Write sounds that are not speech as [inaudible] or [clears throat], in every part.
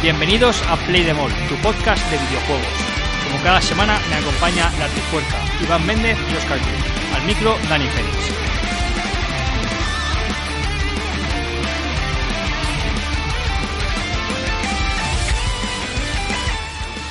Bienvenidos a Play the Mall, tu podcast de videojuegos. Como cada semana me acompaña la Trifuerca, Iván Méndez y Oscar Cruz. Al micro, Dani Félix.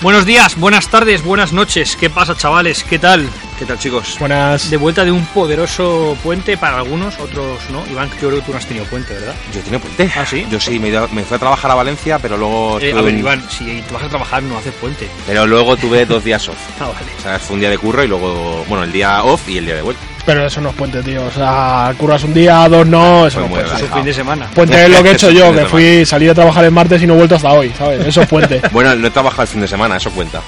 Buenos días, buenas tardes, buenas noches. ¿Qué pasa, chavales? ¿Qué tal? ¿Qué tal, chicos? Buenas. De vuelta de un poderoso puente para algunos, otros no. Iván, yo creo que tú no has tenido puente, ¿verdad? Yo tenía puente. ¿Ah, sí? Yo sí, me, me fui a trabajar a Valencia, pero luego. Eh, estuve a ver, Iván, si te vas a trabajar no haces puente. Pero luego tuve dos días off. [laughs] Ah, vale. O sea, fue un día de curro y luego. Bueno, el día off y el día de vuelta. Pero eso no es puente, tío. O sea, curras un día, dos no, eso Fue no es fin de semana. Puente es lo que he hecho [laughs] yo, que fui, salí de trabajar el martes y no he vuelto hasta hoy, ¿sabes? Eso es puente. [laughs] Bueno, no he trabajado el fin de semana, eso cuenta.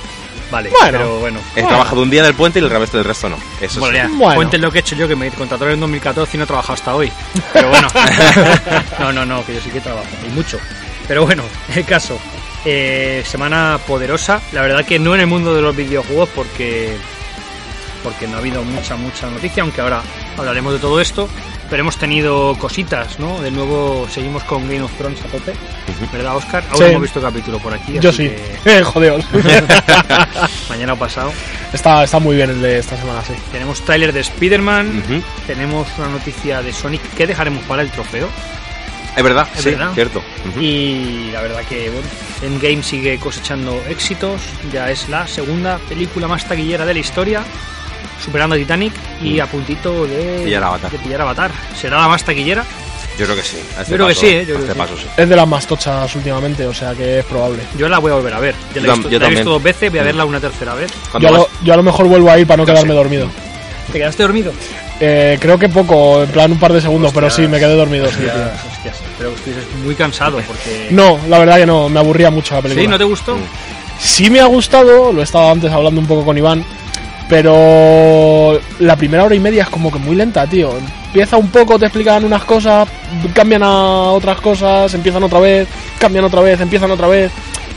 Vale, Bueno. pero bueno. He trabajado un día del puente y el resto del resto no. Eso Bueno, sí. ya, Bueno. lo que he hecho yo, que me contrataron en 2014 y no he trabajado hasta hoy. Pero bueno, [laughs] no, no, no, que yo sí que trabajo, y mucho. Pero bueno, el caso, eh, semana poderosa, la verdad que no en el mundo de los videojuegos porque, porque no ha habido mucha, mucha noticia, aunque ahora hablaremos de todo esto. Pero hemos tenido cositas, ¿no? De nuevo seguimos con Game of Thrones a tope, ¿verdad, Oscar? Sí. no hemos visto capítulo por aquí. Yo así sí. que [laughs] jodeos. [laughs] mañana o pasado. está, está muy bien el de esta semana, sí. Tenemos trailer de Spider-Man, tenemos una noticia de Sonic que dejaremos para el trofeo. Es verdad, Es sí, verdad. cierto. Y la verdad que bueno, Endgame sigue cosechando éxitos. Ya es la segunda película más taquillera de la historia, superando a Titanic y Mm. a puntito de Pillar Avatar. de pillar Avatar. ¿Será la más taquillera? Yo creo que sí. a este Yo creo que sí, ¿eh? Yo a creo este que paso sí. Es de las más tochas últimamente, o sea que es probable. Yo la voy a volver a ver. Ya la Yo he visto, yo la he visto también. dos veces, voy a Mm. verla una tercera vez. Yo a, lo, vas- yo a lo mejor vuelvo ahí para no quedarme sé. dormido. ¿Te quedaste dormido? Eh, creo que poco, en plan un par de segundos, pero sí, me quedé dormido, sí, hostias, tío. hostias. Pero estuviste muy cansado porque... No, la verdad que no, me aburría mucho la película. ¿Sí? ¿No te gustó? Mm. Sí me ha gustado, lo he estado antes hablando un poco con Iván, pero la primera hora y media es como que muy lenta, tío. Empieza un poco, te explican unas cosas, cambian a otras cosas, empiezan otra vez, cambian otra vez, empiezan otra vez.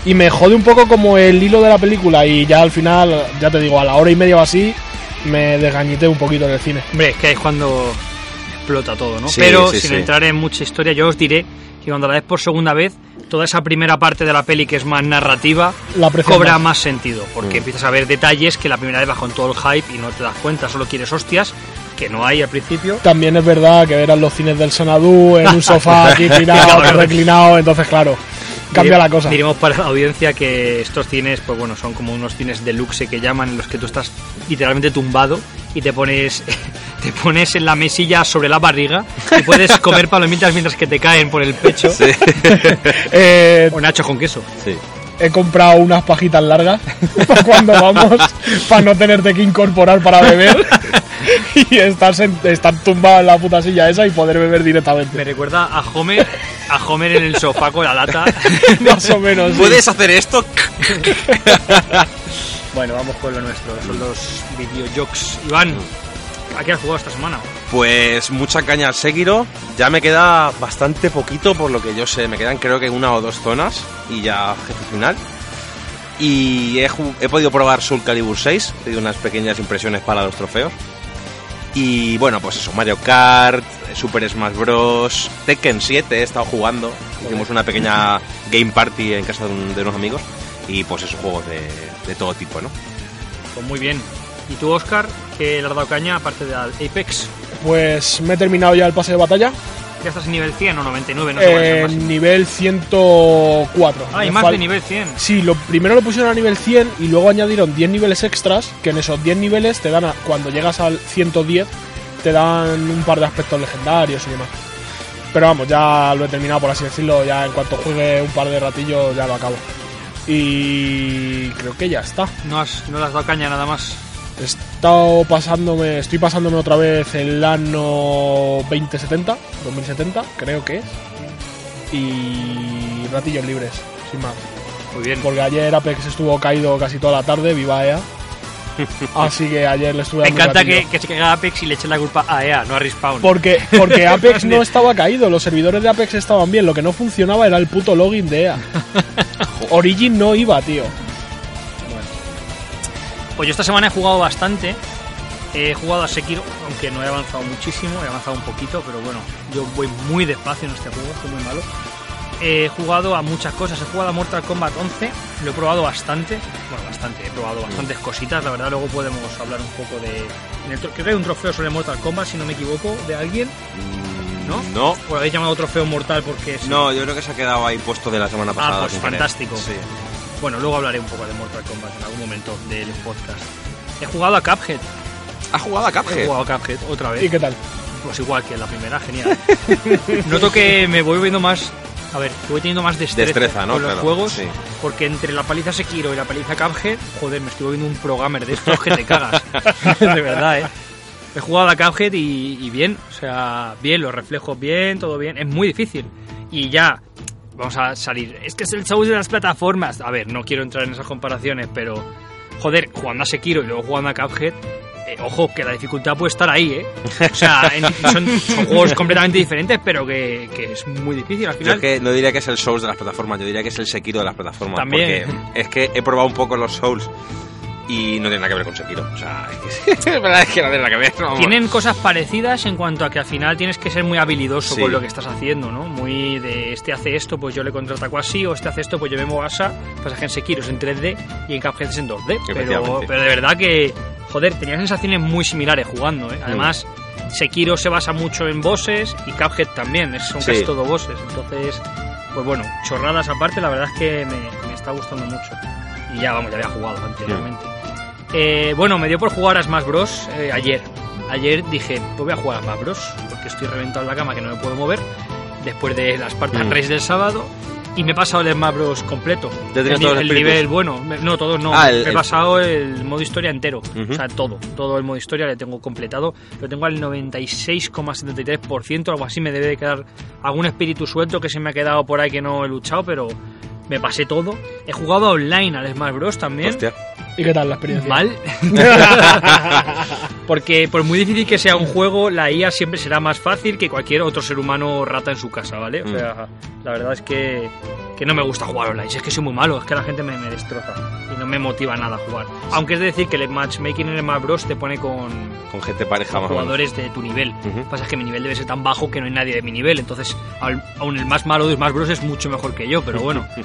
Y me jode un poco como el hilo de la película y ya al final, ya te digo, a la hora y media o así, me desgañité un poquito en el cine. Hombre, es que ahí es cuando explota todo, ¿no? Sí, Pero sí, sin sí. entrar en mucha historia, yo os diré que cuando la ves por segunda vez, toda esa primera parte de la peli que es más narrativa La cobra más. sentido, porque Mm. empiezas a ver detalles que la primera vez bajo en todo el hype y no te das cuenta, solo quieres hostias, que no hay al principio. También es verdad que eran los cines del Senadú en un [laughs] sofá aquí [laughs] tirado, reclinado, entonces claro, cambia la cosa. Diremos para la audiencia que estos cines, pues bueno, son como unos cines deluxe que llaman, en los que tú estás literalmente tumbado y te pones, [laughs] te pones en la mesilla sobre la barriga y puedes [laughs] comer palomitas mientras que te caen por el pecho. Sí. [laughs] Eh, O nachos con queso. sí. he comprado unas pajitas largas para cuando vamos, para no tenerte que incorporar para beber [laughs] y estar, estar tumbado en la puta silla esa y poder beber Me directamente. recuerda a Homer, a Homer en el sofá con la lata. [laughs] Más o menos. sí. ¿Puedes hacer esto? [laughs] Bueno, vamos con lo nuestro, son los videojuegos. Iván, ¿a qué has jugado esta semana? Pues mucha caña al Sekiro. Ya me queda bastante poquito por lo que yo sé. Me quedan creo que una o dos zonas y ya jefe final. Y he, podido probar Soul Calibur 6. He unas pequeñas impresiones para los trofeos. Y bueno, pues eso, Mario Kart, Super Smash Bros. Tekken 7 he estado jugando. Hicimos una pequeña game party en casa de, un- de unos amigos. Y pues esos juegos de, de todo tipo, ¿no? Pues muy bien. ¿Y tú, Oscar, qué le has dado caña aparte del Apex? Pues me he terminado ya el pase de batalla. ¿Ya estás en nivel 100 o 99? No sé cuál es el En máximo. nivel 104. Ah, y Me más fal- de nivel 100. Sí, lo primero lo pusieron a nivel 100 y luego añadieron 10 niveles extras, que en esos 10 niveles te dan, a- cuando llegas al 110, te dan un par de aspectos legendarios y demás. Pero vamos, ya lo he terminado, por así decirlo, ya en cuanto juegue un par de ratillos ya lo acabo. Y creo que ya está. No, has, no le has dado caña nada más. Es- estado pasándome, estoy pasándome otra vez el año 2070, 2070, creo que es. Y ratillos libres, sin más. Muy bien. Porque ayer Apex estuvo caído casi toda la tarde, viva EA. [laughs] Así que ayer le estuve Me encanta que, que se caiga Apex y le echen la culpa a EA, no a Respawn. Porque, porque [laughs] Apex no estaba caído, los servidores de Apex estaban bien, lo que no funcionaba era el puto login de EA. [laughs] Origin no iba, tío. Pues yo esta semana he jugado bastante. He jugado a Sekiro, aunque no he avanzado muchísimo, he avanzado un poquito, pero bueno, yo voy muy despacio en este juego, estoy muy malo. He jugado a muchas cosas, he jugado a Mortal Kombat 11, lo he probado bastante, bueno, bastante, he probado bastantes cositas, la verdad, luego podemos hablar un poco de... en el tro- creo que hay un trofeo sobre Mortal Kombat, si no me equivoco, de alguien, ¿no? No. ¿O lo habéis llamado trofeo mortal porque... sí? No, yo creo que se ha quedado ahí puesto de la semana pasada. pues sin querer. fantástico. Sí. Bueno, luego hablaré un poco de Mortal Kombat en algún momento del podcast. He jugado a Cuphead, ¿Ha jugado a he Cuphead? jugado a Cuphead otra vez. ¿Y qué tal? Pues igual que en la primera, genial. [laughs] Noto que me voy viendo más. A ver, que voy teniendo más destreza, Destreza, ¿no? con los Claro, juegos. sí. Porque entre la paliza Sekiro y la paliza Cuphead, joder, me estoy viendo un programmer de estos que te cagas. [laughs] de verdad, ¿eh? He jugado a Cuphead y, y bien, o sea, bien, los reflejos bien, todo bien. Es muy difícil. Y ya, vamos a salir. Es que es el show de las plataformas. A ver, no quiero entrar en esas comparaciones, pero joder, jugando a Sekiro y luego jugando a Cuphead, eh, ojo, que la dificultad puede estar ahí, ¿eh? O sea, [laughs] en- son, son juegos completamente diferentes, pero que, que es muy difícil al Yo final. es que no diría que es el Souls de las plataformas, yo diría que es el Sekiro de las plataformas. También. Porque es que he probado un poco los Souls y no tiene nada que ver con Sekiro. O sea, es [laughs] verdad es que no tiene nada que ver. vamos. Tienen cosas parecidas en cuanto a que al final tienes que ser muy habilidoso Sí. con lo que estás haciendo, ¿no? Muy de este hace esto, pues yo le contraataco así, o este hace esto, pues yo me muevo así. Pasa que en Sekiro es en 3D y en Cuphead es en 2D. Pero, pero de verdad que, joder, tenía sensaciones muy similares jugando, Mm. ¿eh? Además, Sekiro se basa mucho en bosses y Cuphead también, es- son Sí. casi todo bosses. Entonces, pues bueno, chorradas aparte, la verdad es que me, me está gustando mucho. Y ya, vamos, ya había jugado anteriormente. Eh, bueno, me dio por jugar a Smash Bros. eh, ayer. Ayer dije, pues voy a jugar a Smash Bros. Porque estoy reventado en la cama que no me puedo mover. Después de las Spartan Mm. Race del sábado. Y me he pasado el Smash Bros. completo. ¿Ya el, todos los el espíritus? nivel bueno. Me- No, todos no. Ah, el- me he el- pasado el modo historia entero. Ujú. O sea, todo. Todo el modo historia le tengo completado. Lo tengo al 96,73%. Algo así me debe de quedar algún espíritu suelto que se me ha quedado por ahí que no he luchado, pero me pasé todo. He jugado online al Smash Bros. también. Hostia. ¿Y qué tal la experiencia? Mal. [laughs] Porque por muy difícil que sea un juego, la IA siempre será más fácil que cualquier otro ser humano rata en su casa, ¿vale? O Mm. sea, la verdad es que, que no me gusta jugar online. Es que soy muy malo, es que la gente me, me destroza y no me motiva nada a jugar. Aunque es decir que el matchmaking en el Smash Bros. te pone con Con gente pareja más o menos. jugadores de tu nivel. Ujú. Lo que pasa es que mi nivel debe ser tan bajo que no hay nadie de mi nivel. Entonces, aún el más malo de Smash Bros. es mucho mejor que yo, pero [laughs] bueno. [laughs]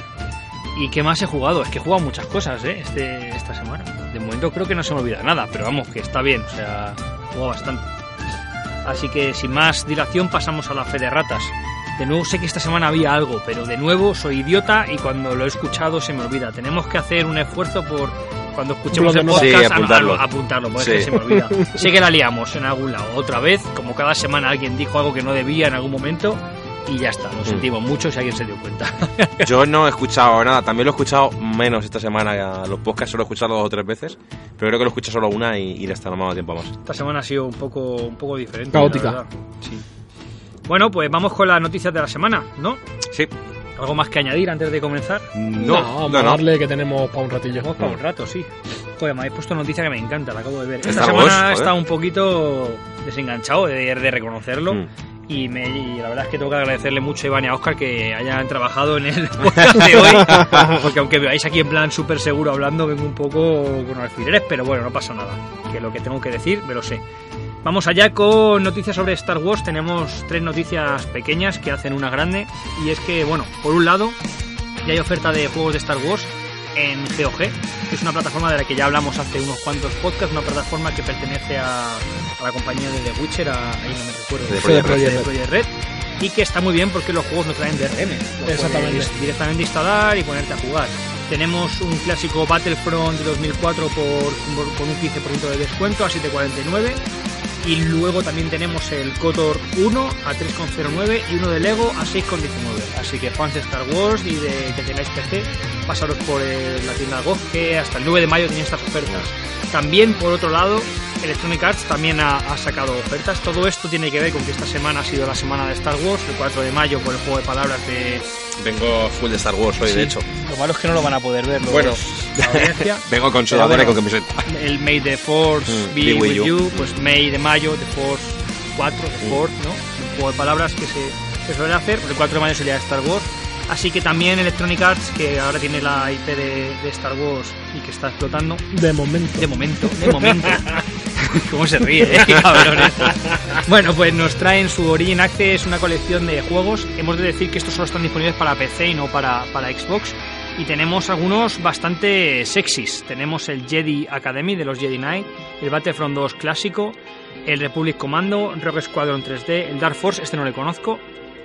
¿Y qué más he jugado? Es que he jugado muchas cosas, ¿eh? Este, esta semana. De momento creo que no se me olvida nada, pero vamos, que está bien, o sea, he jugado bastante. Así que sin más dilación pasamos a la fe de ratas. De nuevo sé que esta semana había algo, pero de nuevo soy idiota y cuando lo he escuchado se me olvida. Tenemos que hacer un esfuerzo por cuando escuchemos el podcast Sí, apuntarlo. a- a- apuntarlo, porque Sí. es que se me olvida. [laughs] sé que la liamos en algún lado. Otra vez, como cada semana alguien dijo algo que no debía en algún momento y ya está. Lo sentimos mucho si alguien se dio cuenta. [laughs] Yo no he escuchado nada, también lo he escuchado menos esta semana. Los podcasts solo he escuchado dos o tres veces, pero creo que lo escuché solo una y, y le está no me ha dado tiempo a más. Esta semana ha sido un poco, un poco diferente. Caótica. Sí. Bueno, pues vamos con las noticias de la semana, ¿no? Sí. ¿Algo más que añadir antes de comenzar? No, vamos no, a no. darle que tenemos para un ratillo. Vamos para un rato, sí. Joder, me habéis puesto noticia que me encanta, la acabo de ver. Esta Star semana he estado un poquito desenganchado de, de reconocerlo. Mm. Y, me, y la verdad es que tengo que agradecerle mucho a Iván y a Oscar que hayan trabajado en el [laughs] [laughs] podcast de hoy. Porque aunque veáis aquí en plan súper seguro hablando, vengo un poco con alfileres, pero bueno, no pasa nada. Que lo que tengo que decir, me lo sé. Vamos allá con noticias sobre Star Wars. Tenemos tres noticias pequeñas que hacen una grande. Y es que, bueno, por un lado, ya hay oferta de juegos de Star Wars en GOG, que es una plataforma de la que ya hablamos hace unos cuantos podcasts, una plataforma que pertenece a, a la compañía de The Witcher, a, ahí no me recuerdo, De Project. Project Red, y que está muy bien porque los juegos no traen DRM, los Exactamente. puedes directamente instalar y ponerte a jugar. Tenemos un clásico Battlefront de 2004 por, por- con un 15% de descuento a 7.49 Y luego también tenemos el KOTOR 1 a 3,09 y uno de Lego a 6,19. Así que fans de Star Wars y de que tengáis PC, pasaros por la tienda GOG que hasta el 9 de mayo tiene estas ofertas. También, por otro lado, Electronic Arts también ha, ha sacado ofertas. Todo esto tiene que ver con que esta semana ha sido la semana de Star Wars, el 4 de mayo por el juego de palabras de... Vengo full de Star Wars hoy, Sí. de hecho. Lo malo es que no lo van a poder ver los- Bueno. La audiencia. [laughs] Vengo con sudadera y bueno, con camiseta. el May the Force Mm, be, be with with you. you. pues May de mayo, The Force 4, The Mm. Force, ¿no? Un juego de palabras que se, se suele hacer, el 4 de mayo sería Star Wars. Así que también Electronic Arts, que ahora tiene la IP de, de Star Wars y que está explotando, De momento. de momento, de momento. [laughs] [laughs] ¿Cómo se ríe, eh? cabrones? Bueno, pues nos traen su Origin Access, una colección de juegos. Hemos de decir que estos solo están disponibles para PC y no para, para Xbox. Y tenemos algunos bastante sexys. Tenemos el Jedi Academy de los Jedi Knight, el Battlefront 2 clásico, el Republic Commando, Rogue Squadron 3D, el Dark Force, este no le conozco,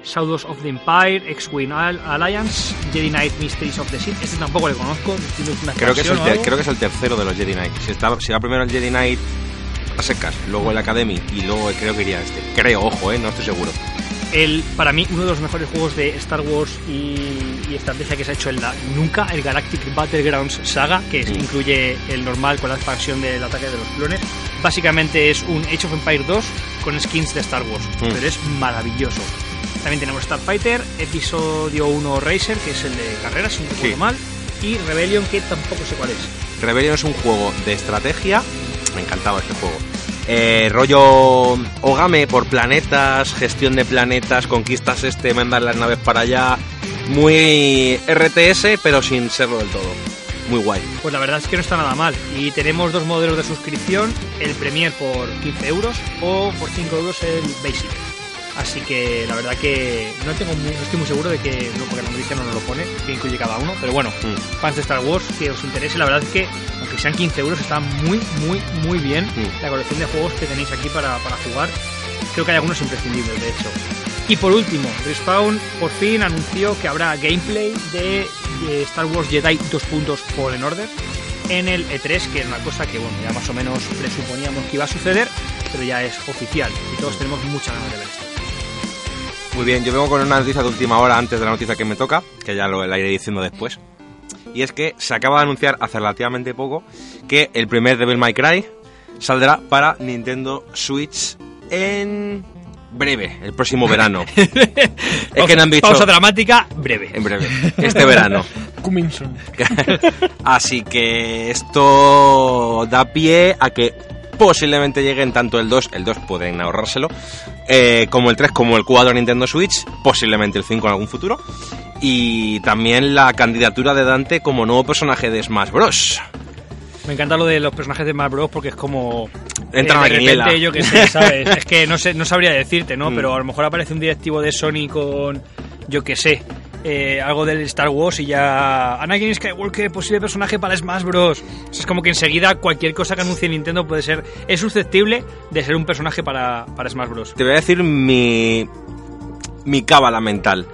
Shadows of the Empire, X-Wing Al- Alliance, Jedi Knight Mysteries of the Sith, este tampoco le conozco. una Creo que, es el creo que es el tercero de los Jedi Knight. Si, está, si va primero el Jedi Knight a secas, luego el Academy y luego creo que iría este. Creo, ojo, eh, no estoy seguro. El, para mí, uno de los mejores juegos de Star Wars y, y estrategia que se ha hecho en la nunca, el Galactic Battlegrounds Saga, que Mm. incluye el normal con la expansión del ataque de los clones. Básicamente es un Age of Empire 2 con skins de Star Wars, Mm. pero es maravilloso. También tenemos Starfighter, Episodio 1 Racer, que es el de carreras, si no recuerdo Sí. mal, y Rebellion, que tampoco sé cuál es. Rebellion es un juego de estrategia. Me encantaba este juego. Eh, rollo Ogame por planetas, gestión de planetas, conquistas este, mandar las naves para allá. Muy RTS, pero sin serlo del todo. Muy guay. Pues la verdad es que no está nada mal. Y tenemos dos modelos de suscripción, el Premier por 15 euros o por 5 euros el Basic. Así que la verdad que no tengo muy- no estoy muy seguro de que, no, porque la noticia no nos lo pone, que incluye cada uno, pero bueno, Mm. fans de Star Wars que os interese, la verdad es que aunque sean 15 euros está muy, muy, muy bien Mm. la colección de juegos que tenéis aquí para, para jugar. Creo que hay algunos imprescindibles, de hecho. Y por último, Respawn por fin anunció que habrá gameplay de, de Star Wars Jedi 2 puntos Fallen Order en el E3, que es una cosa que bueno, ya más o menos presuponíamos que iba a suceder, pero ya es oficial y todos tenemos muchas ganas de ver esto. Muy bien, yo vengo con una noticia de última hora antes de la noticia que me toca, que ya lo la iré diciendo después. Y es que se acaba de anunciar hace relativamente poco que el primer Devil May Cry saldrá para Nintendo Switch en breve, el próximo verano. [laughs] es que no han dicho Pausa dramática, breve. en breve, este verano. [laughs] Coming soon. [laughs] Así que esto da pie a que posiblemente lleguen tanto el 2, el 2 pueden ahorrárselo, eh, como el 3, como el 4 a Nintendo Switch, posiblemente el 5 en algún futuro. Y también la candidatura de Dante como nuevo personaje de Smash Bros. Me encanta lo de los personajes de Smash Bros. porque es como. Entra eh, la de repente, yo que sé, [laughs] ¿sabes? es que no, sé, no sabría decirte, ¿no? Mm. Pero a lo mejor aparece un directivo de Sony con. Yo que sé. Eh, algo del Star Wars y ya. Anakin Skywalker, posible personaje para Smash Bros. O sea, es como que enseguida cualquier cosa que anuncie Nintendo puede ser. Es susceptible de ser un personaje para, para Smash Bros. Te voy a decir mi. mi cábala mental.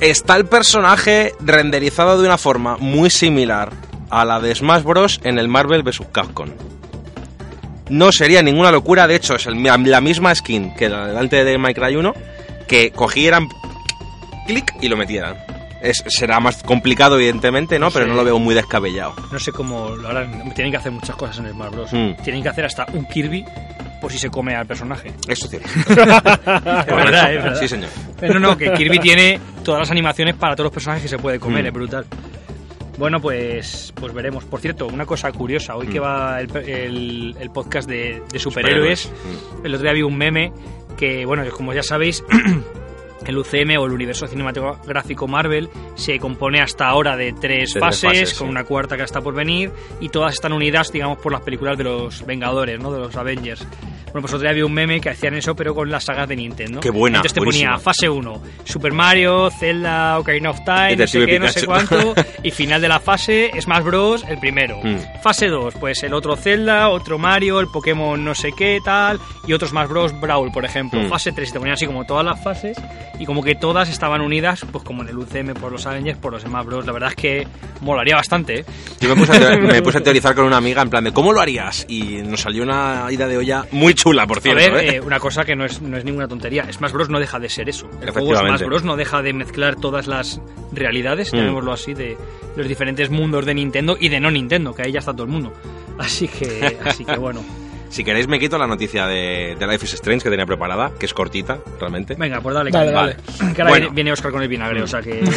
Está el personaje renderizado de una forma muy similar a la de Smash Bros. en el Marvel vs. Capcom. No sería ninguna locura, de hecho, es la misma skin que la delante de Minecraft 1, que cogieran clic y lo metieran. Es, será más complicado, evidentemente, ¿no? No Pero sé. no lo veo muy descabellado. No sé cómo lo harán. Tienen que hacer muchas cosas en Smash Bros. Mm. Tienen que hacer hasta un Kirby por si se come al personaje. Eso es cierto. [laughs] Es verdad, es verdad. Sí, señor. Pero no, que Kirby tiene todas las animaciones para todos los personajes que se puede comer, Mm. es brutal. Bueno, pues, pues veremos. Por cierto, una cosa curiosa, hoy Mm. que va el, el- el podcast de, de superhéroes, Superhéroes. el otro día vi un meme que, bueno, que como ya sabéis, [clears throat] el UCM o el universo cinematográfico Marvel se compone hasta ahora de tres De fases, fases, con sí. una cuarta que está por venir, y todas están unidas, digamos, por las películas de los Vengadores, ¿no? De los Avengers. Bueno, pues otro día vi un meme que hacían eso, pero con las sagas de Nintendo. Qué buena, Entonces te buenísima. ponía fase 1, Super Mario, Zelda, Ocarina of Time, no sé qué, no sé cuánto, [laughs] y final de la fase, Smash Bros, el primero. Mm. Fase 2, pues el otro Zelda, otro Mario, el Pokémon no sé qué, tal, y otros Smash Bros Brawl, por ejemplo. Mm. Fase 3, y te ponían así como todas las fases, y como que todas estaban unidas, pues como en el UCM por los Avengers, por los Smash Bros. La verdad es que molaría bastante, ¿eh? Yo me puse, a, [laughs] me puse a teorizar con una amiga en plan de ¿cómo lo harías? Y nos salió una ida de olla muy chula, por A cierto. ver, ¿eh? eh, una cosa que no es, no es ninguna tontería. Smash Bros. no deja de ser eso. El juego. Smash Bros. no deja de mezclar todas las realidades, Mm. llamémoslo así, de los diferentes mundos de Nintendo y de no Nintendo, que ahí ya está todo el mundo. Así que, así que bueno. Si queréis me quito la noticia de, de Life is Strange que tenía preparada, que es cortita, realmente. Venga, pues dale. Dale, dale. Que ahora Bueno. viene- viene Oscar con el vinagre, o sea que... [laughs]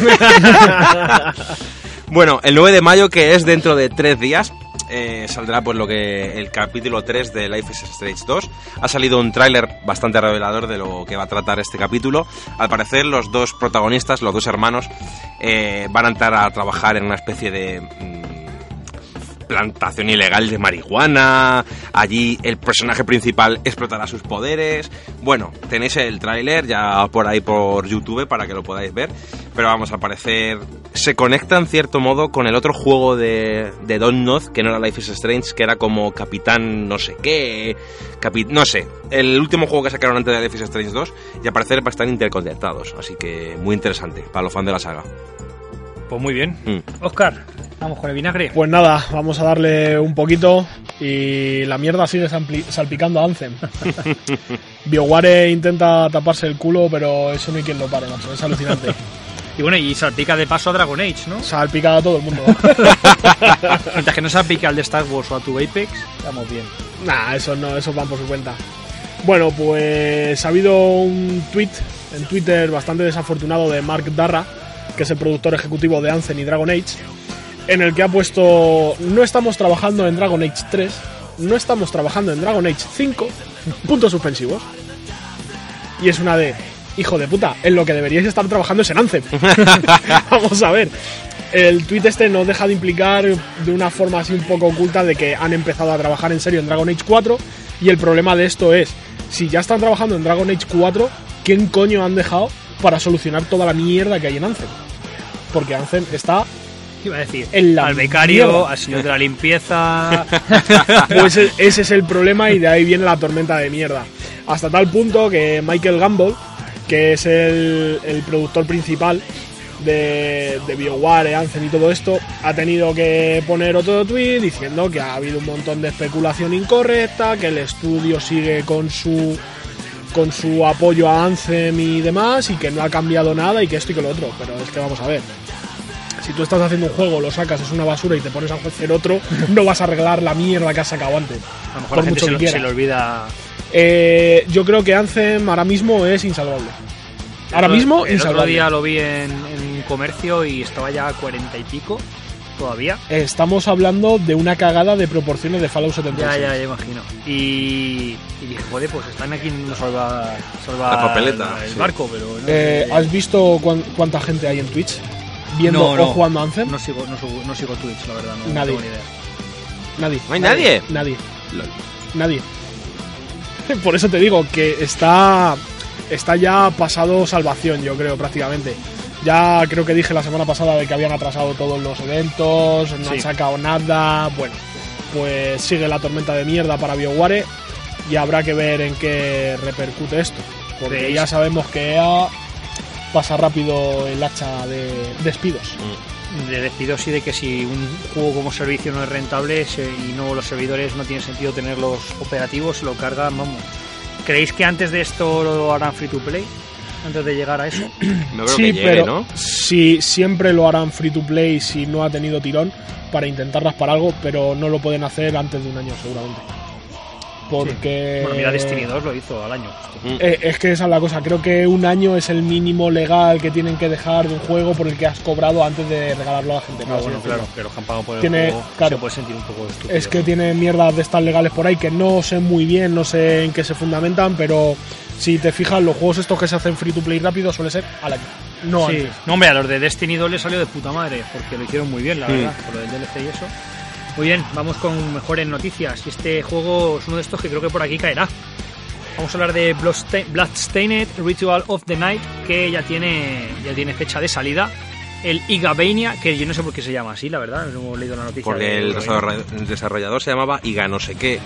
Bueno, el 9 de mayo, que es dentro de tres días, eh, saldrá pues lo que el capítulo 3 de Life is Strange 2. Ha salido un tráiler bastante revelador de lo que va a tratar este capítulo. Al parecer, los dos protagonistas, los dos hermanos, eh, van a entrar a trabajar en una especie de mm, plantación ilegal de marihuana. Allí el personaje principal explotará sus poderes. Bueno, tenéis el tráiler ya por ahí por YouTube para que lo podáis ver. Pero vamos, al parecer se conecta en cierto modo con el otro juego de, de Don Knotts, que no era Life is Strange, que era como Capitán no sé qué, capi- no sé, el último juego que sacaron antes de Life is Strange 2, y al parecer va estar interconectados, así que muy interesante para los fans de la saga. Pues muy bien. Mm. Oscar, vamos con el vinagre. Pues nada, vamos a darle un poquito y la mierda sigue salpicando a Anthem. [laughs] BioWare intenta taparse el culo, pero eso no hay quien lo pare, macho, es alucinante. [laughs] Y bueno, y salpica de paso a Dragon Age, ¿no? Salpica a todo el mundo. [laughs] Mientras que no salpica al de Star Wars o a tu Apex, estamos bien. nah, eso no, eso van por su cuenta. Bueno, pues ha habido un tweet en Twitter bastante desafortunado de Mark Darra, que es el productor ejecutivo de Anthem y Dragon Age, en el que ha puesto no estamos trabajando en Dragon Age 3, no estamos trabajando en Dragon Age 5, puntos suspensivos. Y es una de, hijo de puta, en lo que deberíais estar trabajando es en Anthem. [laughs] Vamos a ver. El tweet este no deja de implicar de una forma así un poco oculta de que han empezado a trabajar en serio en Dragon Age 4 y el problema de esto es, si ya están trabajando en Dragon Age 4, ¿quién coño han dejado para solucionar toda la mierda que hay en Anthem? Porque Anthem está Iba a decir, En la al becario, mierda. al señor de la limpieza. [laughs] Pues ese es el problema y de ahí viene la tormenta de mierda. Hasta tal punto que Michael Gamble, que es el, el productor principal de, de BioWare, Anthem y todo esto, ha tenido que poner otro tweet diciendo que ha habido un montón de especulación incorrecta, que el estudio sigue con su con su apoyo a Anthem y demás y que no ha cambiado nada y que esto y que lo otro. Pero es que vamos a ver. Si tú estás haciendo un juego, lo sacas, es una basura y te pones a hacer otro, no vas a arreglar la mierda que has sacado antes. A lo mejor la gente se, lo- se le olvida. Eh, yo creo que Anthem ahora mismo es insalvable. Ahora El otro- mismo, El otro insalvable. día lo vi en, en comercio y estaba ya a cuarenta y pico todavía. Estamos hablando de una cagada de proporciones de Fallout 76. Ya, ya, ya imagino. Y, y dije, joder, pues están aquí no salva, salva La papeleta, el sí. barco, pero no, Eh, ¿Has visto cuán- cuánta gente hay en Twitch viendo No, o jugando Anthem? no sigo, no, sigo, no sigo Twitch, la verdad, no, Nadie. tengo ni idea. Nadie. ¿No hay nadie? Nadie. Lol. Nadie. [laughs] Por eso te digo que está está ya pasado salvación, yo creo, prácticamente. Ya creo que dije la semana pasada de que habían atrasado todos los eventos, no Sí. han sacado nada. Bueno, pues sigue la tormenta de mierda para BioWare y habrá que ver en qué repercute esto. Porque ya sabemos que EA pasa rápido el hacha de despidos. De despidos y de que si un juego como servicio no es rentable y no los servidores no tiene sentido tenerlos operativos, se lo cargan, vamos. ¿Creéis que antes de esto lo harán free to play? Antes de llegar a eso. No creo sí, que llegue, pero ¿no? sí, siempre lo harán free to play si no ha tenido tirón para intentar raspar algo, pero no lo pueden hacer antes de un año seguramente. Porque... Bueno, mira, Destiny 2 lo hizo al año. Eh, es que esa es la cosa, creo que un año es el mínimo legal que tienen que dejar de un juego por el que has cobrado antes de regalarlo a la gente. así bueno, claro, que los han pagado por el Tiene- juego claro. se puede sentir un poco estúpido. Es que tiene mierdas de estas legales por ahí que no sé muy bien, no sé en qué se fundamentan, pero si te fijas, los juegos estos que se hacen free to play rápido suele ser al año. No Sí. antes. No, hombre, a los de Destiny 2 le salió de puta madre, porque lo hicieron muy bien, la Mm. verdad, por lo del DLC y eso. Muy bien, vamos con mejores noticias. Y este juego es uno de estos que creo que por aquí caerá. Vamos a hablar de Bloodsta- Bloodstained Ritual of the Night, que ya tiene, ya tiene fecha de salida. El Igabania, que yo no sé por qué se llama así, la verdad, no hemos leído la noticia. Porque el desarrollador se llamaba Iga no sé qué.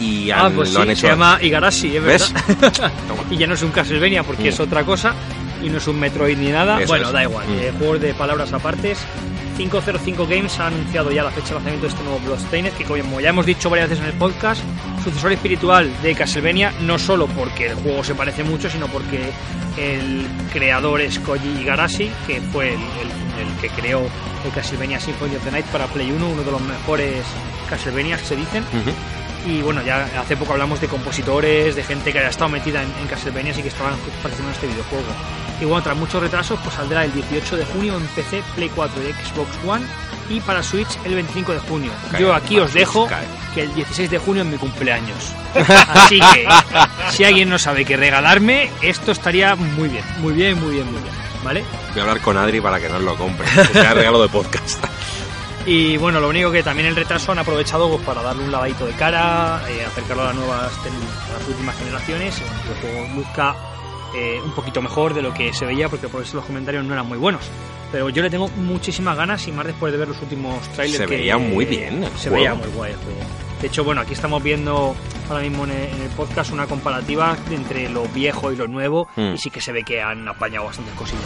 Y Ah, han- pues lo han sí, hecho. se llama Igarashi, es ¿Ves? verdad. [laughs] Y ya no es un Castlevania porque Mm. es otra cosa y no es un Metroid ni nada. Eso bueno, es. da igual, Mm. eh, juegos de palabras apartes. 505 Games ha anunciado ya la fecha de lanzamiento de este nuevo Bloodstained, que como ya hemos dicho varias veces en el podcast, sucesor espiritual de Castlevania, no solo porque el juego se parece mucho, sino porque el creador es Koji Igarashi, que fue el, el- el que creó el Castlevania Symphony of the Night para Play 1, uno de los mejores Castlevanias que se dicen. Y bueno, ya hace poco hablamos de compositores, de gente que haya estado metida en, en Castlevania y que estaban participando en este videojuego. Y bueno, tras muchos retrasos, pues saldrá el 18 de junio en PC, Play 4 y Xbox One y para Switch el 25 de junio. Yo aquí os dejo que el 16 de junio es mi cumpleaños. [laughs] Así que si alguien no sabe qué regalarme, esto estaría muy bien, muy bien, muy bien, muy bien. ¿Vale? Voy a hablar con Adri para que nos lo compre. Que sea regalo de podcast. [laughs] Y bueno, lo único que también el retraso han aprovechado pues, para darle un lavadito de cara, eh, acercarlo a las nuevas a las últimas generaciones y bueno, que el juego luzca eh, un poquito mejor de lo que se veía porque por eso los comentarios no eran muy buenos. Pero yo le tengo muchísimas ganas y más después de ver los últimos trailers. Se que, veía muy bien el Se juego. veía muy guay el juego. De hecho, bueno, aquí estamos viendo ahora mismo en el, en el podcast una comparativa entre lo viejo y lo nuevo Mm. y sí que se ve que han apañado bastantes cosillas.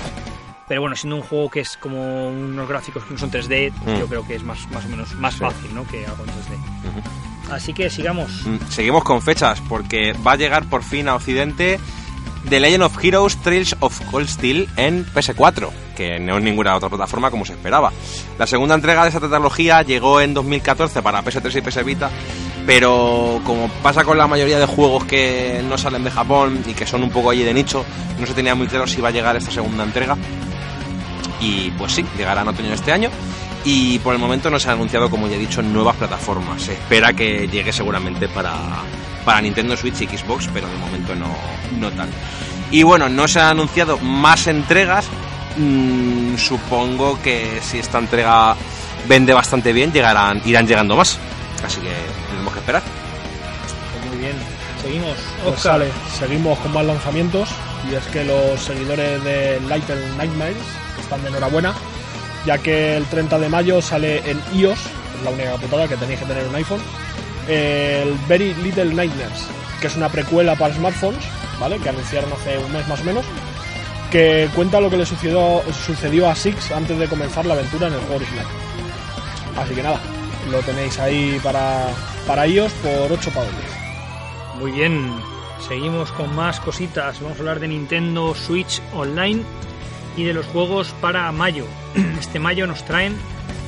Pero bueno, siendo un juego que es como unos gráficos que no son 3D, Mm. yo creo que es más, más o menos más Sí. fácil, ¿no? Que algo en 3D. Así que sigamos. Mm, Seguimos con fechas porque va a llegar por fin a Occidente The Legend of Heroes Trails of Cold Steel en PS4, que no en ninguna otra plataforma como se esperaba. La segunda entrega de esta tecnología llegó en 2014 para PS3 y PS Vita, pero como pasa con la mayoría de juegos que no salen de Japón y que son un poco allí de nicho, no se tenía muy claro si iba a llegar esta segunda entrega. Y pues sí, llegará en otoño de este año. Y por el momento no se ha anunciado, como ya he dicho, nuevas plataformas. Se espera que llegue seguramente para, para Nintendo Switch y Xbox, pero de momento no, no tal. Y bueno, no se han anunciado más entregas. Mm, supongo que si esta entrega vende bastante bien, llegarán, irán llegando más. Así que tenemos que esperar. Pues muy bien. Seguimos. Pues Oscar. sale, seguimos con más lanzamientos y es que los seguidores de Little Nightmares están de enhorabuena ya que el 30 de mayo sale en iOS, es la única putada que tenéis que tener un iPhone, el Very Little Nightmares, que es una precuela para smartphones, ¿vale? Que anunciaron hace un mes más o menos, que cuenta lo que le sucedió, sucedió a Six antes de comenzar la aventura en el juego original. Así que nada, lo tenéis ahí para, para iOS por 8 pavos. Muy bien. Seguimos con más cositas. Vamos a hablar de Nintendo Switch Online y de los juegos para mayo. [clears throat] Este mayo nos traen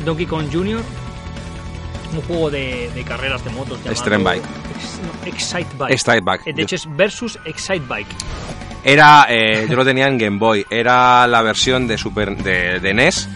Donkey Kong Jr., un juego de, de carreras de motos llamado Extreme Bike. Ex- no, Excite Bike. Excite Bike. Eh, De hecho es versus Excite Bike. Era, eh, yo lo tenía en Game Boy, era la versión de Super de, de NES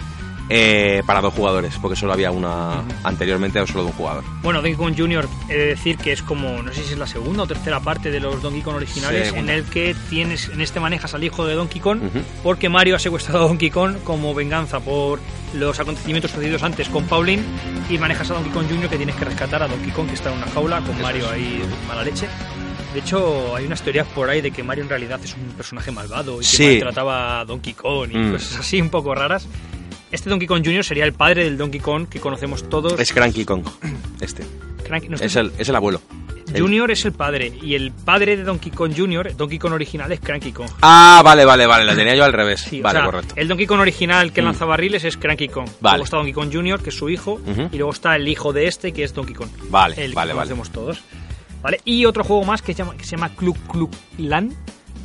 eh, para dos jugadores, porque solo había una anteriormente era solo de un jugador. Bueno, Donkey Kong Jr. he de decir que es como, no sé si es la segunda o tercera parte de los Donkey Kong originales, Segunda. en el que tienes, en este manejas al hijo de Donkey Kong, porque Mario ha secuestrado a Donkey Kong como venganza por los acontecimientos sucedidos antes con Pauline, y manejas a Donkey Kong Jr. que tienes que rescatar a Donkey Kong que está en una jaula con Eso Mario es. ahí mala leche. De hecho, hay unas teorías por ahí de que Mario en realidad es un personaje malvado y que Sí. maltrataba a Donkey Kong y Mm. cosas así un poco raras. Este Donkey Kong Jr. sería el padre del Donkey Kong que conocemos todos. Es Cranky Kong, este. Cranky- no, Es el, es el abuelo. El- Junior es el padre y el padre de Donkey Kong Junior, Donkey Kong original es Cranky Kong. Ah, vale, vale, vale, la tenía yo al revés. Sí, o vale, sea, correcto. El Donkey Kong original que Mm. lanza barriles es Cranky Kong. Vale. Luego está Donkey Kong Junior, que es su hijo, y luego está el hijo de este, que es Donkey Kong. Vale, el vale, que vale. conocemos todos. ¿Vale? Y otro juego más que se llama, que se llama Club Club Land,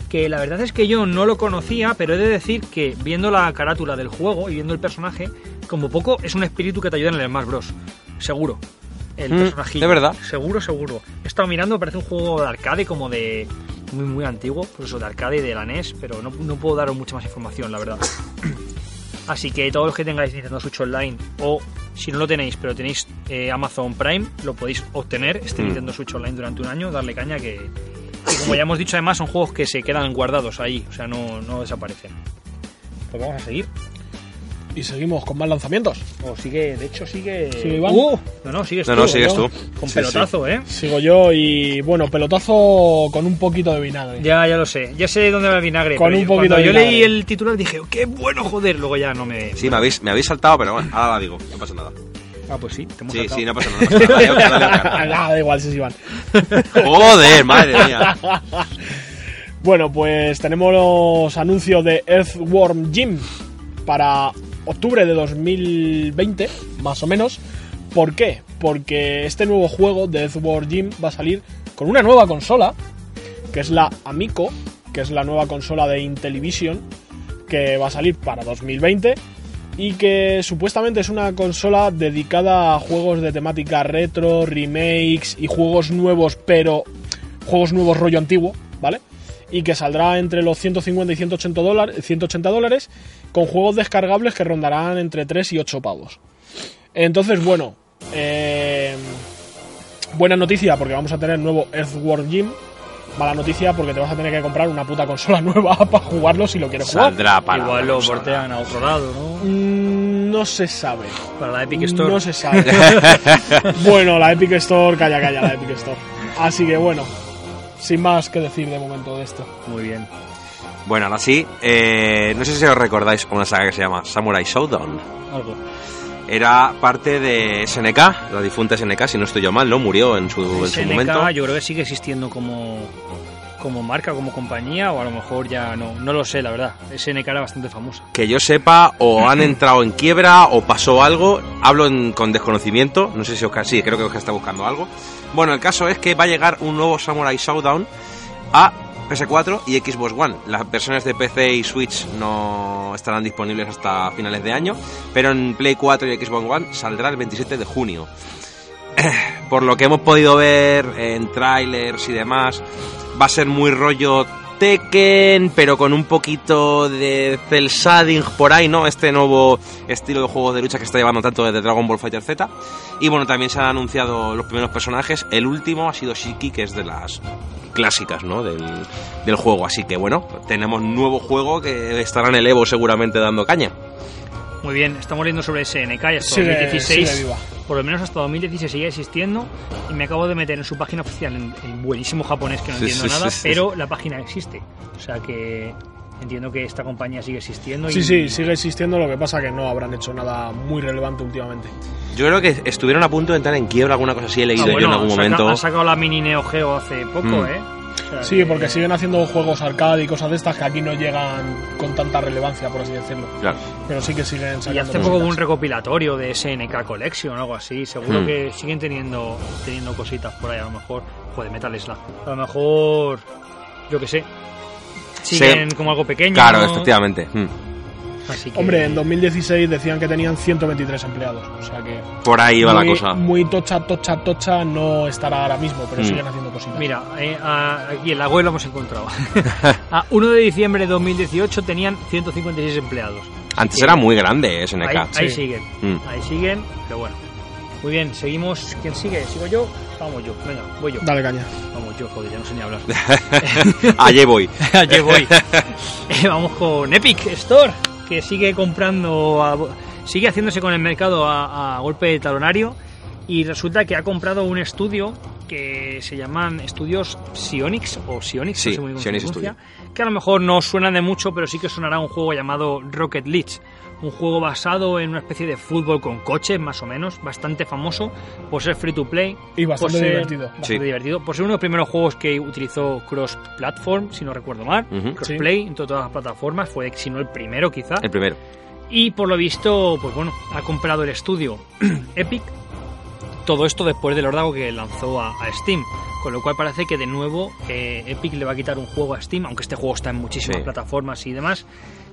que la verdad es que yo no lo conocía, pero he de decir que viendo la carátula del juego y viendo el personaje, como poco es un espíritu que te ayuda en el Smash Bros. Seguro. El Mm, personajillo. de verdad. Seguro, seguro. He estado mirando, parece un juego de arcade como de muy muy antiguo, pues eso de arcade y de la NES, pero no, no puedo daros mucha más información, la verdad. [clears throat] Así que todos los que tengáis Nintendo Switch Online o si no lo tenéis, pero tenéis eh, Amazon Prime, lo podéis obtener este Mm. Nintendo Switch Online durante un año, darle caña que, como ya hemos dicho además son juegos que se quedan guardados ahí, o sea, no, no desaparecen. Pues vamos a seguir. Y seguimos con más lanzamientos. O sigue, de hecho sigue... ¿Sigue Iván? ¡Uh! No, no, sigues No, tú. no, sigues yo. tú. Con Sí, pelotazo, ¿eh? Sigo yo y bueno, pelotazo con un poquito de vinagre. Ya, ya lo sé. Ya sé dónde va el vinagre. Con un yo- poquito Cuando de yo vinagre. leí el titular dije, ¡qué bueno, joder! Luego ya no me... Sí, me habéis, me habéis saltado, pero bueno, ahora la digo, no pasa nada. Ah, pues sí, te hemos Sí, sí, no pasa nada. No pasa. Nada, [laughs] [laughs] da igual si es Iván. Joder, madre mía. [laughs] Bueno, pues tenemos los anuncios de Earthworm Jim para octubre de 2020, más o menos. ¿Por qué? Porque este nuevo juego de Earthworm Jim va a salir con una nueva consola, que es la Amico, que es la nueva consola de Intellivision, que va a salir para 2020 y que supuestamente es una consola dedicada a juegos de temática retro, remakes y juegos nuevos, pero juegos nuevos rollo antiguo, ¿vale? Y que saldrá entre los 150 y 180 dólares, 180 dólares con juegos descargables que rondarán entre 3 y 8 pavos. Entonces, bueno, eh, buena noticia porque vamos a tener nuevo Earthworm Jim. Mala noticia porque te vas a tener que comprar una puta consola [laughs] nueva para jugarlo si lo quieres jugar. Saldrá para Igual lo consola. portean a otro lado, ¿no? Mm, No se sabe. Para la Epic Store. No se [laughs] sabe. [laughs] bueno, la Epic Store, calla, calla, la Epic Store. Así que bueno, sin más que decir de momento de esto. Muy bien. Bueno, ahora sí, eh, no sé si os recordáis una saga que se llama Samurai Showdown. Algo. Era parte de SNK, la difunta SNK, si no estoy yo mal, ¿no? Murió en su, en su SNK momento. yo creo que sigue existiendo como, como marca, como compañía, o a lo mejor ya no. No lo sé, la verdad. SNK era bastante famosa. Que yo sepa, o han entrado en quiebra, o pasó algo. Hablo en- con desconocimiento, no sé si Oscar, sí, creo que Oscar está buscando algo. Bueno, el caso es que va a llegar un nuevo Samurai Showdown a PS4 y Xbox One. Las versiones de PC y Switch no estarán disponibles hasta finales de año, pero en Play 4 y Xbox One saldrá el 27 de junio. Por lo que hemos podido ver en trailers y demás, va a ser muy rollo Tekken, pero con un poquito de cel shading por ahí, ¿no? Este nuevo estilo de juego de lucha que está llevando tanto desde Dragon Ball Fighter Z. Y bueno, también se han anunciado los primeros personajes. El último ha sido Shiki, que es de las clásicas, ¿no? Del, del juego. Así que bueno, tenemos nuevo juego que estará en el Evo seguramente dando caña. Muy bien, estamos leyendo sobre SNK y hasta Sigue- 2016. sigue viva. Por lo menos hasta 2016 sigue existiendo. Y me acabo de meter en su página oficial en, en buenísimo japonés que no Sí, entiendo sí, nada, sí, sí. pero la página existe. O sea que entiendo que esta compañía sigue existiendo. Sí, y sí, sigue existiendo, lo que pasa que no habrán hecho nada muy relevante últimamente. Yo creo que estuvieron a punto de entrar en quiebra, alguna cosa así he Ah, leído yo bueno, en algún saca- momento. Ha sacado la mini Neo Geo hace poco, Mm. ¿eh? Sí, que- porque siguen haciendo juegos arcade y cosas de estas que aquí no llegan con tanta relevancia, por así decirlo. Claro. Pero sí que siguen Y sacando hace poco hubo un recopilatorio de SNK Collection o algo así. Seguro Hmm. que siguen teniendo teniendo cositas por ahí. A lo mejor, joder, Metal Slug. A lo mejor, yo que sé. Siguen como algo pequeño. Claro, ¿no? efectivamente. Mm. Así que- Hombre, en 2016 decían que tenían 123 empleados. O sea que. Por ahí va la muy, cosa. Muy tocha, tocha, tocha no estará ahora mismo, pero Mm. siguen haciendo cositas. Mira, eh, a- aquí en la web lo hemos encontrado. [laughs] a 1 de diciembre de 2018 tenían 156 empleados. Antes era muy grande eh, SNK. Ahí, ahí Sí. siguen, Mm. ahí siguen, pero bueno. Muy bien, seguimos. ¿Quién sigue? ¿Sigo yo? Vamos yo, venga, voy yo. Dale caña. Vamos yo, joder, ya no sé ni hablar. [laughs] Allí voy. [laughs] Allí voy. Vamos con Epic Store, que sigue comprando, a- sigue haciéndose con el mercado a, a golpe de talonario y resulta que ha comprado un estudio que se llaman estudios Sionix o Sionix, Sí, no sé muy bien que a lo mejor no suenan de mucho, pero sí que sonará un juego llamado Rocket League. Un juego basado en una especie de fútbol con coches, más o menos, bastante famoso por ser free to play. Y bastante ser- divertido. Bastante Sí. divertido. Por ser uno de los primeros juegos que utilizó cross-platform, si no recuerdo mal. Ujú. Crossplay en todas las plataformas, fue si no el primero quizá. El primero. Y por lo visto, pues bueno, ha comprado el estudio [clears throat] Epic. Todo esto después del órdago que lanzó a, a Steam. Con lo cual parece que de nuevo eh, Epic le va a quitar un juego a Steam, aunque este juego está en muchísimas Sí. plataformas y demás.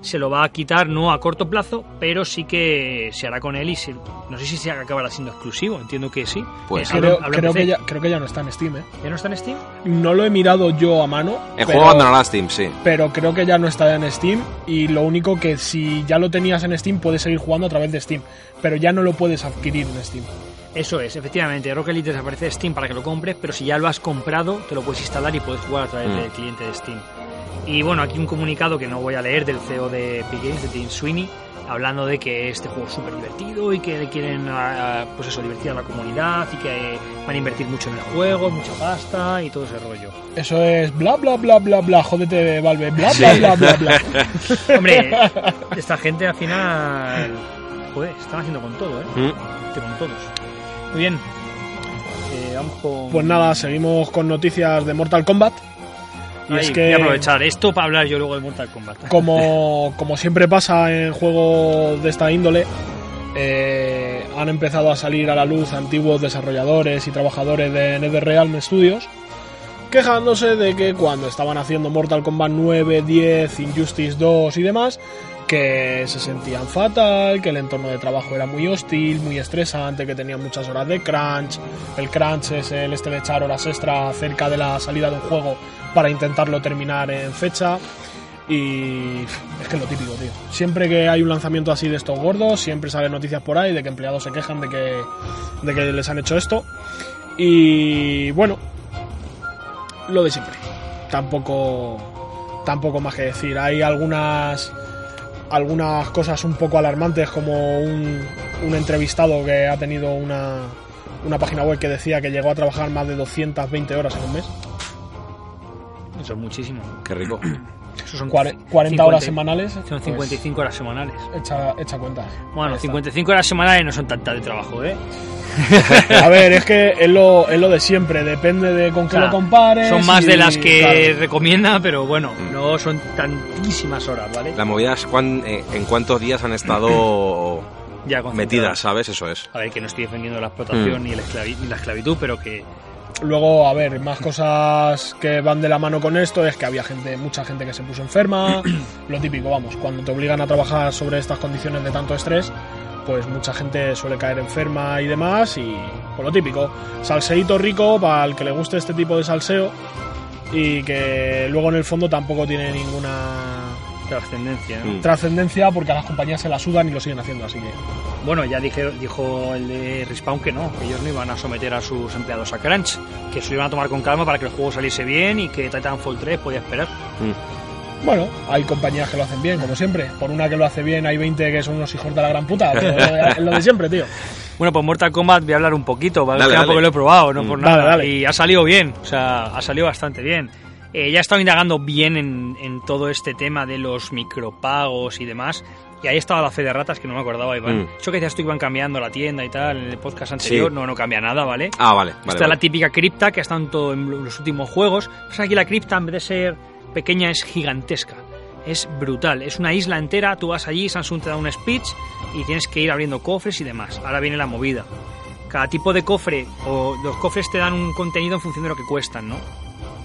Se lo va a quitar no a corto plazo, pero sí que se hará con él y se- no sé si se acabará siendo exclusivo, entiendo que sí. Pues Eh, Creo, creo, que ya, creo que ya no está en Steam, ¿eh? ¿Ya no está en Steam? No lo he mirado yo a mano. El pero- juego abandonará Steam, sí. pero creo que ya no está en Steam y lo único que si ya lo tenías en Steam puedes seguir jugando a través de Steam, pero ya no lo puedes adquirir en Steam. Eso es, efectivamente. Rocket League desaparece de Steam para que lo compres, pero si ya lo has comprado, te lo puedes instalar y puedes jugar a través Mm. del cliente de Steam. Y bueno, aquí un comunicado que no voy a leer del CEO de Epic Games, de Tim Sweeney, hablando de que este juego es súper divertido y que le quieren, ah, pues eso, divertir a la comunidad y que van a invertir mucho en el juego, mucha pasta y todo ese rollo. Eso es bla bla bla bla bla, jódete Valve, bla bla bla bla bla. [laughs] [laughs] Hombre, esta gente al final, joder, están haciendo con todo, ¿eh? Mm. Con todos. Muy bien. Eh, vamos con... Pues nada, seguimos con noticias de Mortal Kombat. Y Ahí, es Voy a que aprovechar esto para hablar yo luego de Mortal Kombat. [laughs] como, como siempre pasa en juegos de esta índole, eh, han empezado a salir a la luz antiguos desarrolladores y trabajadores de NetherRealm Studios quejándose de que cuando estaban haciendo Mortal Kombat 9, 10, Injustice 2 y demás, que se sentían fatal, que el entorno de trabajo era muy hostil, muy estresante, que tenían muchas horas de crunch. El crunch es el este de echar horas extra cerca de la salida de un juego para intentarlo terminar en fecha. Y es que es lo típico, tío. Siempre que hay un lanzamiento así de estos gordos, siempre salen noticias por ahí de que empleados se quejan de que, de que les han hecho esto. Y bueno, lo de siempre. Tampoco, tampoco más que decir. Hay algunas, algunas cosas un poco alarmantes, como un, un entrevistado que ha tenido una, una página web que decía que llegó a trabajar más de 220 horas en un mes. Eso es muchísimo. Qué rico. [clears throat] Eso son Cuare- 40 50 horas semanales. Son pues, 55 horas semanales. echa, echa cuenta. Bueno, Ahí está. 55 horas semanales no son tantas de trabajo, ¿eh? [laughs] A ver, es que es lo, es lo de siempre, depende de con qué O sea, lo compares. Son más y- de las que claro. recomienda, pero bueno, no son tantísimas horas, ¿vale? La movida es cuán- eh, en cuántos días han estado [clears throat] Ya metidas, ¿sabes? Eso es. A ver, que no estoy defendiendo la explotación Mm. ni, el esclavi- ni la esclavitud, pero que Luego, a ver, más cosas que van de la mano con esto es que había gente, mucha gente que se puso enferma. [clears throat] lo típico, vamos, cuando te obligan a trabajar sobre estas condiciones de tanto estrés, pues mucha gente suele caer enferma y demás. Y pues lo típico, salseíto rico para el que le guste este tipo de salseo y que luego en el fondo tampoco tiene ninguna trascendencia. ¿no? Mm. trascendencia porque a las compañías se la sudan y lo siguen haciendo, así que. Bueno, ya dije, dijo el de Respawn que no, que ellos no iban a someter a sus empleados a crunch, que se lo iban a tomar con calma para que el juego saliese bien y que Titanfall 3 podía esperar. Bueno, hay compañías que lo hacen bien, como siempre. Por una que lo hace bien, hay 20 que son unos hijos de la gran puta. pero [laughs] Es lo de siempre, tío. Bueno, pues Mortal Kombat voy a hablar un poquito, ¿vale? Dale, dale. porque lo he probado, no por Mm. nada. Dale, dale. Y ha salido bien, o sea, ha salido bastante bien. Eh, ya he estado indagando bien en, en todo este tema de los micropagos y demás. Y ahí estaba la fe de ratas, que no me acordaba, Iván. Mm. Eso que decías tú, iban cambiando la tienda y tal, en el podcast anterior, Sí. no, no cambia nada, ¿vale? Ah, vale. vale, Esta es vale. la típica cripta que ha estado en, todo- en los últimos juegos. Pues aquí la cripta, en vez de ser pequeña, es gigantesca. Es brutal. Es una isla entera. Tú vas allí, Samsung te da un speech y tienes que ir abriendo cofres y demás. Ahora viene la movida. Cada tipo de cofre o los cofres te dan un contenido en función de lo que cuestan, ¿no?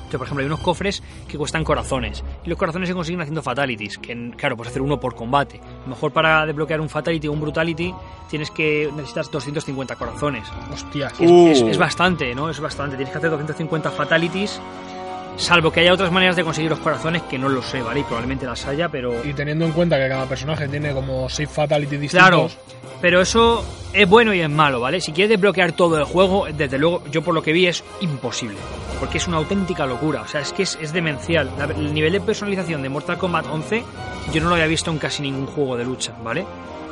Entonces, por ejemplo, hay unos cofres que cuestan corazones. Y los corazones se consiguen haciendo fatalities. Que, claro, puedes hacer uno por combate. A lo mejor para desbloquear un fatality o un brutality tienes que necesitas 250 corazones. Hostias. Es, Uh. es- es bastante, ¿no? Es bastante. Tienes que hacer 250 fatalities. Salvo que haya otras maneras de conseguir los corazones que no lo sé, ¿vale? Y probablemente las haya, pero. Y teniendo en cuenta que cada personaje tiene como 6 fatalities Claro, distintos. pero eso es bueno y es malo, ¿vale? Si quieres desbloquear todo el juego, desde luego, yo por lo que vi es imposible. Porque es una auténtica locura. O sea, es que es, es demencial. La- el nivel de personalización de Mortal Kombat 11 yo no lo había visto en casi ningún juego de lucha, ¿vale?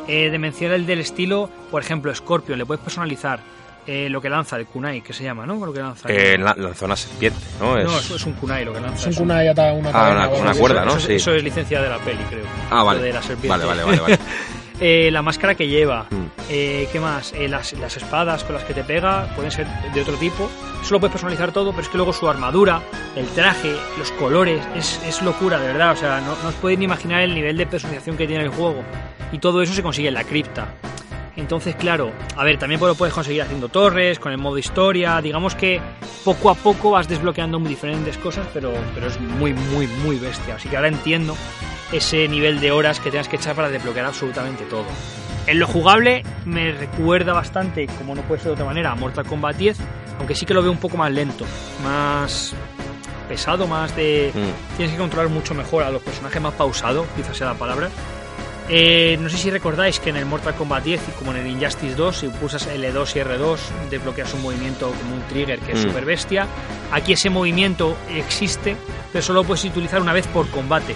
Eh, demencial el del estilo, por ejemplo, Scorpion, le puedes personalizar eh, lo que lanza, el kunai, que se llama, ¿no? Lo que lanza. Eh, la- lanzó una serpiente, ¿no? Es... No, eso es un kunai lo que lanza. Es un eso. kunai ata una Ah, cadena. una- una cuerda, ¿no? Eso, es- Sí. eso es licencia de la peli, creo. Ah, vale. De la serpiente. Vale, vale, vale. vale. [laughs] Eh, la máscara que lleva, Mm. eh, ¿qué más? Eh, las, las espadas con las que te pega pueden ser de otro tipo. Eso lo puedes personalizar todo, pero es que luego su armadura, el traje, los colores, es, es locura, de verdad. O sea, no, no os podéis ni imaginar el nivel de personalización que tiene el juego. Y todo eso se consigue en la cripta. Entonces, claro, a ver, también lo puedes conseguir haciendo torres, con el modo historia. Digamos que poco a poco vas desbloqueando muy diferentes cosas, pero, pero es muy, muy, muy bestia. Así que ahora entiendo ese nivel de horas que tengas que echar para desbloquear absolutamente todo. En lo jugable me recuerda bastante, como no puede ser de otra manera, a Mortal Kombat 10, aunque sí que lo veo un poco más lento, más pesado, más de... Mm. Tienes que controlar mucho mejor a los personajes, más pausado, quizás sea la palabra. Eh, no sé si recordáis que en el Mortal Kombat 10 y como en el Injustice 2, si pulsas L2 y R2, desbloqueas un movimiento como un trigger que es Mm. super bestia. Aquí ese movimiento existe, pero solo lo puedes utilizar una vez por combate.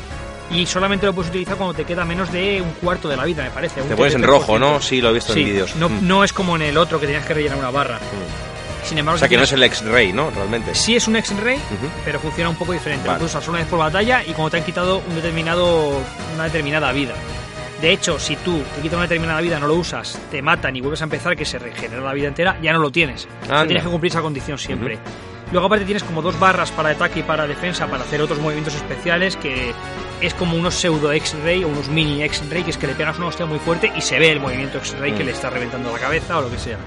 Y solamente lo puedes utilizar cuando te queda menos de un cuarto de la vida, me parece. Te pones en 33%. rojo, ¿no? Sí, lo he visto Sí, en vídeos. no, Mm. no es como en el otro que tenías que rellenar una barra. Mm. Sin embargo, O sea, si que no es el X-Ray, ¿no? Realmente. Sí es un X-Ray, pero funciona un poco diferente. Vale. Lo puedes usar solo una vez por batalla y cuando te han quitado un determinado, una determinada vida. De hecho, si tú te quitas una determinada vida, no lo usas, te matan y vuelves a empezar, que se regenera la vida entera, ya no lo tienes. Anda. tienes que cumplir esa condición siempre. Luego aparte tienes como dos barras para ataque y para defensa para hacer otros movimientos especiales que es como unos pseudo X-Ray o unos mini X-Ray que es que le pegas una hostia muy fuerte y se ve el movimiento X-Ray que Mm. le está reventando la cabeza o lo que sea.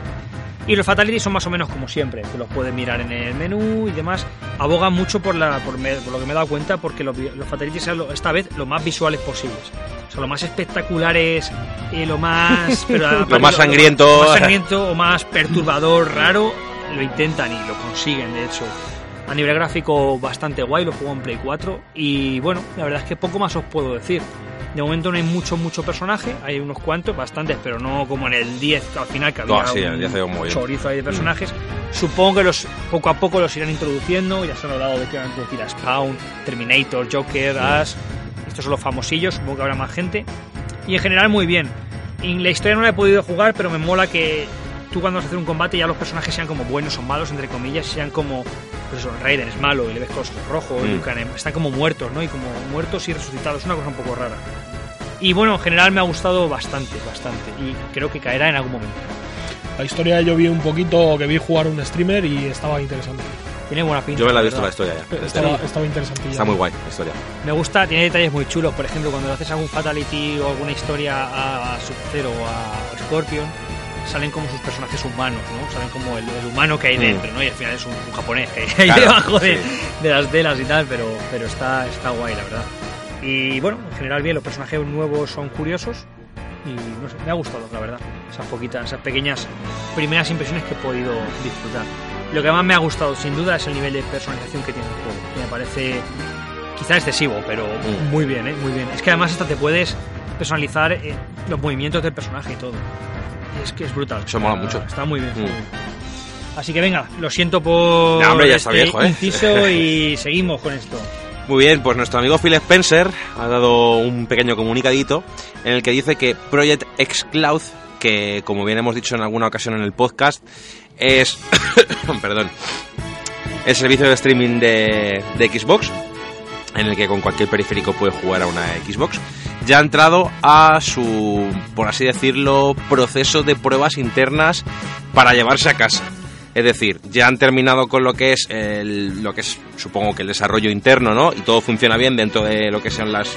Y los Fatalities son más o menos como siempre, te los puedes mirar en el menú y demás. abogan mucho por, la, por, me- por lo que me he dado cuenta, porque los, los Fatalities sean lo- esta vez lo más visuales posibles. O sea, lo más espectaculares, y lo más... [laughs] pero Lo más sangriento. Lo más sangriento o más perturbador, raro, lo intentan y lo consiguen, de hecho. A nivel gráfico bastante guay, lo juego en Play 4 y bueno, la verdad es que poco más os puedo decir. De momento no hay mucho, mucho personaje, hay unos cuantos, bastantes, pero no como en el 10 al final que había No, sí, el un 10 había un mogollón. chorizo ahí de personajes. Supongo que los poco a poco los irán introduciendo, ya se han hablado de que van a introducir a Spawn, Terminator, Joker, Ash, estos son los famosillos, supongo que habrá más gente. Y en general muy bien. En la historia no la he podido jugar, pero me mola que tú cuando vas a hacer un combate ya los personajes sean como buenos o malos, entre comillas, sean como, pues eso, Raiden es malo y le ves con los ojos rojos, Mm. Están como muertos, ¿no? Y como muertos y resucitados, es una cosa un poco rara. Y bueno, en general me ha gustado bastante, bastante, y creo que caerá en algún momento. La historia yo vi un poquito, que vi jugar un streamer y estaba interesante. Tiene buena pinta. Yo me la he visto la historia ya. Estaba, estaba interesante. Está muy guay la historia. Me gusta, tiene detalles muy chulos. Por ejemplo, cuando le haces algún Fatality o alguna historia a, a Sub-Zero o a Scorpion, salen como sus personajes humanos, ¿no? Salen como el, el humano que hay Mm. dentro, ¿no? Y al final es un, un japonés que hay Claro, debajo de, sí. de las telas y tal, pero, pero está, está guay, la verdad. Y bueno, en general bien, los personajes nuevos son curiosos y no sé, me ha gustado, la verdad. Esas poquitas, esas pequeñas primeras impresiones que he podido disfrutar. Lo que más me ha gustado, sin duda, es el nivel de personalización que tiene el juego. que me parece quizá excesivo, pero Mm. muy bien, ¿eh? Muy bien. Es que además hasta te puedes personalizar eh, los movimientos del personaje y todo. Es que es brutal. Eso mola mucho. Está muy bien. está Mm. muy bien. Así que venga, lo siento por Ya, hombre, ya está este viejo, ¿eh? inciso [laughs] y seguimos con esto. Muy bien, pues nuestro amigo Phil Spencer ha dado un pequeño comunicadito en el que dice que Project X Cloud, que como bien hemos dicho en alguna ocasión en el podcast, es [coughs] perdón, el servicio de streaming de, de Xbox, en el que con cualquier periférico puede jugar a una Xbox, ya ha entrado a su, por así decirlo, proceso de pruebas internas para llevarse a casa. Es decir, ya han terminado con lo que es el, lo que es supongo que el desarrollo interno, ¿no? Y todo funciona bien dentro de lo que sean las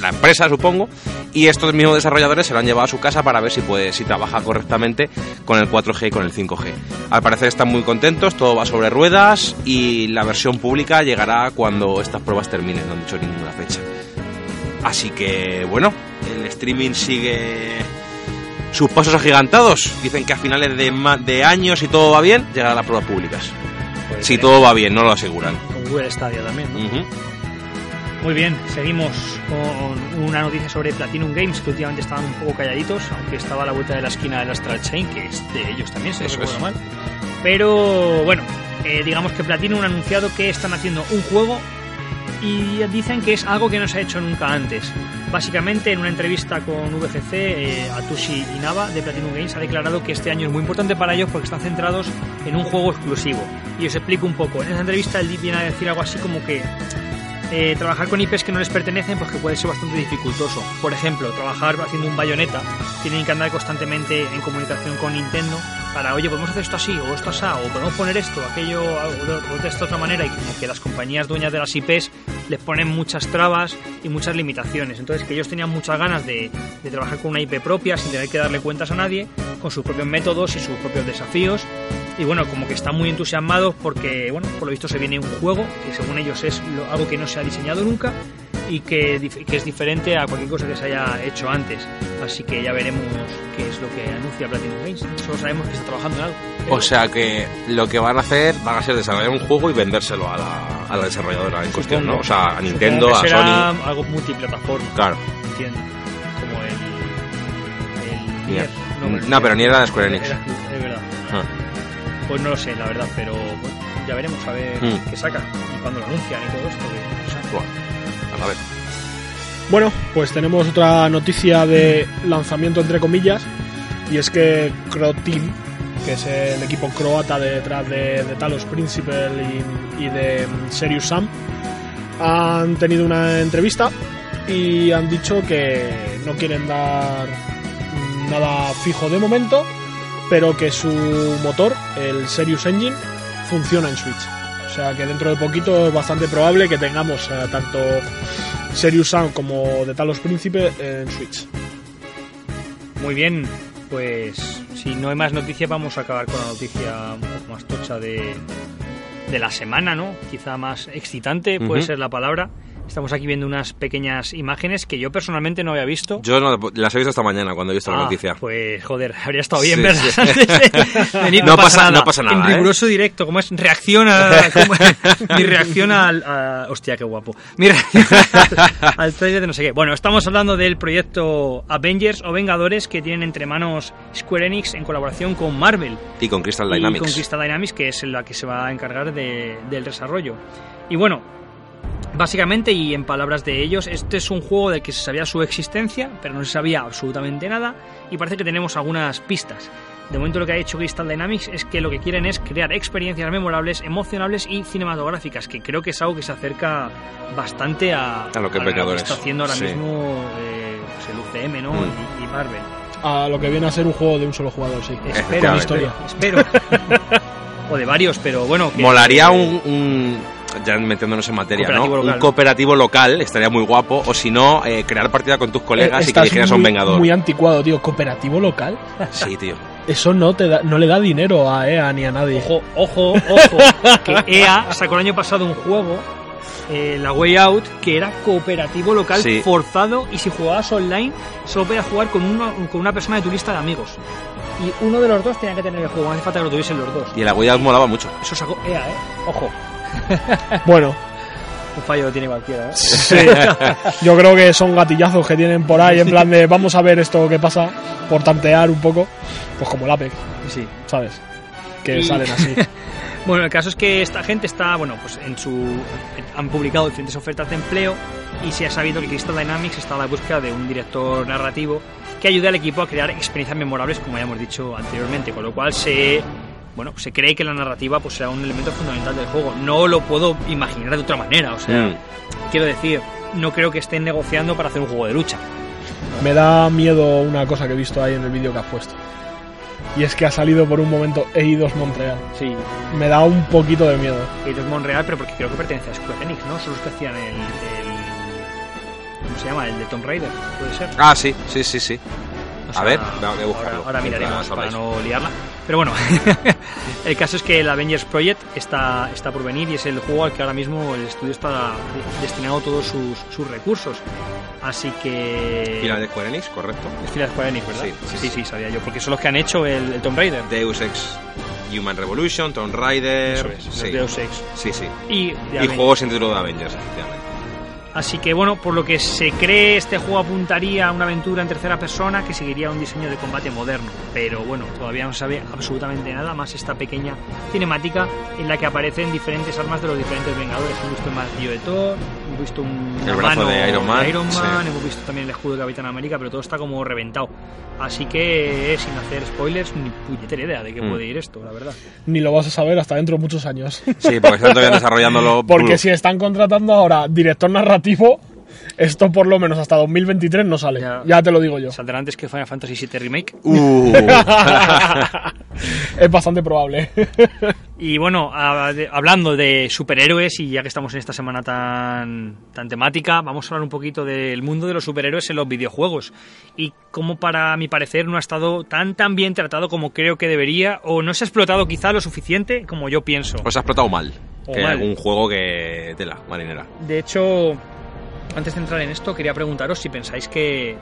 la empresa, supongo, y estos mismos desarrolladores se lo han llevado a su casa para ver si puede si trabaja correctamente con el 4G y con el 5G. Al parecer están muy contentos, todo va sobre ruedas y la versión pública llegará cuando estas pruebas terminen, no han dicho ninguna fecha. Así que bueno, el streaming sigue sus pasos agigantados. Dicen que a finales de, ma- de años, si todo va bien, llegará a las pruebas públicas. Pues, Si todo va bien, no lo aseguran. Con Google Stadia también, ¿no? Muy bien, seguimos con una noticia sobre Platinum Games, que últimamente estaban un poco calladitos, aunque estaba a la vuelta de la esquina del Astral Chain, que es de ellos también, si no recuerdo es. mal. Pero bueno, eh, digamos que Platinum ha anunciado que están haciendo un juego y dicen que es algo que no se ha hecho nunca antes. Básicamente, en una entrevista con VGC, eh, Atushi Inaba de Platinum Games ha declarado que este año es muy importante para ellos porque están centrados en un juego exclusivo. Y os explico un poco. En esa entrevista él viene a decir algo así como que eh, trabajar con IPs que no les pertenecen pues que puede ser bastante dificultoso. Por ejemplo, trabajar haciendo un bayoneta, tienen que andar constantemente en comunicación con Nintendo para, oye, podemos hacer esto así, o esto así, o podemos poner esto, aquello, o de esta otra manera, y como que las compañías dueñas de las IPs les ponen muchas trabas y muchas limitaciones. Entonces que ellos tenían muchas ganas de, de trabajar con una IP propia sin tener que darle cuentas a nadie, con sus propios métodos y sus propios desafíos. Y bueno, como que están muy entusiasmados porque, bueno, por lo visto se viene un juego que según ellos es algo que no se ha diseñado nunca y que, que es diferente a cualquier cosa que se haya hecho antes. Así que ya veremos qué es lo que anuncia Platinum Games. Solo sabemos que está trabajando en algo. O sea que lo que van a hacer van a ser desarrollar un juego y vendérselo a la, a la desarrolladora en cuestión, ¿no? O sea, a Nintendo, a que será Sony. algo multiplataforma, Claro. entiendo. Como el. el Nier. Nier. No, pero Nier era de Square Enix. Era- es verdad. Ah. Pues no lo sé, la verdad, pero bueno, ya veremos a ver Mm. qué saca y cuándo lo anuncian y todo esto. que, o sea, Bueno, a ver. Bueno, pues tenemos otra noticia de lanzamiento entre comillas y es que Croteam, que es el equipo croata detrás de, de Talos Principal y, y de Serious Sam, han tenido una entrevista y han dicho que no quieren dar nada fijo de momento, pero que su motor, el Serious Engine, funciona en Switch. O sea que dentro de poquito es bastante probable que tengamos eh, tanto Serious Sam como de Talos Príncipe en Switch. Muy bien, pues si no hay más noticias vamos a acabar con la noticia un poco más tocha de, de la semana, ¿no? Quizá más excitante puede ser la palabra. Estamos aquí viendo unas pequeñas imágenes que yo personalmente no había visto. Yo no, las he visto esta mañana cuando he visto la Ah, noticia. Pues joder, habría estado bien Sí, verlas sí. [laughs] antes de venir. No pasa- no pasa nada, En ¿eh? riguroso directo, como es reacción a. [laughs] como- mi reacción al. a- hostia, qué guapo. Mi reacción al, al trailer de no sé qué. Bueno, estamos hablando del proyecto Avengers o Vengadores que tienen entre manos Square Enix en colaboración con Marvel Y con Crystal y Dynamics. con Crystal Dynamics, que es la que se va a encargar de- del desarrollo. Y bueno, básicamente, y en palabras de ellos, este es un juego del que se sabía su existencia, pero no se sabía absolutamente nada, y parece que tenemos algunas pistas. De momento lo que ha hecho Crystal Dynamics es que lo que quieren es crear experiencias memorables, emocionables y cinematográficas, que creo que es algo que se acerca bastante a, A lo que a está haciendo ahora Sí. mismo eh, pues el UCM ¿no? Mm. y, y Marvel. A lo que viene a ser un juego de un solo jugador, sí. Espero, historia. espero. [laughs] o de varios, pero bueno. que- Molaría un, un- ya metiéndonos en materia, ¿no? Local. Un cooperativo local, estaría muy guapo. O si no, eh, crear partida con tus colegas y que dijeras a un muy- vengador. Muy anticuado, tío. Cooperativo local. Sí, tío. Eso no te da, no le da dinero a EA ni a nadie. Ojo, ojo, ojo. que EA sacó el año pasado un juego, eh, la Way Out, que era cooperativo local Sí. forzado y si jugabas online solo podías jugar con una, con una persona de tu lista de amigos. Y uno de los dos tenía que tener el juego, no hace falta que lo tuviesen los dos. Y el Out molaba mucho. Eso sacó EA, ¿eh? Ojo, [laughs] Bueno, un fallo que tiene cualquiera, ¿eh? sí. [laughs] Yo creo que son gatillazos que tienen por ahí en plan de vamos a ver esto que pasa por tantear un poco. Pues como el Apex, Sí. ¿sabes? Que Y- salen así. [laughs] Bueno, el caso es que esta gente está, bueno, pues en su han publicado diferentes ofertas de empleo y se ha sabido que Crystal Dynamics está a la búsqueda de un director narrativo que ayude al equipo a crear experiencias memorables, como ya hemos dicho anteriormente, con lo cual se bueno, se cree que la narrativa pues será un elemento fundamental del juego. No lo puedo imaginar de otra manera, o sea, Mm. quiero decir, no creo que estén negociando para hacer un juego de lucha. Me da miedo una cosa que he visto ahí en el vídeo que has puesto. Y es que ha salido por un momento EI2 Montreal. Sí, Me da un poquito de miedo. Eidos Monreal, pero porque creo que pertenece a Square Enix, ¿no? Son los que hacían el, el ¿cómo se llama? El de Tomb Raider, puede ser. Ah, sí, sí, sí, sí. O A ver, tengo que buscarlo. Ahora, ahora miraremos para no liarla. Pero bueno, [laughs] el caso es que el Avengers Project está, está por venir y es el juego al que ahora mismo el estudio está de- destinado todos sus, sus recursos. Así que... Y la de Square Enix, correcto. Es fila de Square Enix, ¿verdad? Sí, sí, sí, sí. sabía yo, porque son los que han hecho el, el Tomb Raider. Deus Ex Human Revolution, Tomb Raider. Eso es, sí. Deus Ex. Sí, sí. Y, Y juegos sin título de Avengers, efectivamente. Así que bueno, por lo que se cree, este juego apuntaría a una aventura en tercera persona que seguiría un diseño de combate moderno. Pero bueno, todavía no sabe absolutamente nada más esta pequeña cinemática en la que aparecen diferentes armas de los diferentes Vengadores. Hemos visto el martillo de Thor, hemos visto un El brazo mano de Iron Man, sí. hemos visto también el escudo de Capitán América, pero todo está como reventado. Así que, sin hacer spoilers, ni puñetera idea de qué Mm. puede ir esto, la verdad. Ni lo vas a saber hasta dentro de muchos años. Sí, porque están todavía desarrollándolo. [laughs] Porque si están contratando ahora director narrativo, esto por lo menos hasta 2023 no sale. Ya. Ya, te lo digo yo. Saldrá antes que Final Fantasy VII Remake. Uh, [laughs] es bastante probable. Y bueno, a- de- hablando de superhéroes y ya que estamos en esta semana tan, tan temática, vamos a hablar un poquito del mundo de los superhéroes en los videojuegos y cómo para mi parecer no ha estado tan tan bien tratado como creo que debería o no se ha explotado quizá lo suficiente como yo pienso. os ha explotado mal. O que mal. algún juego que. tela, marinera. De hecho, antes de entrar en esto, quería preguntaros si pensáis que,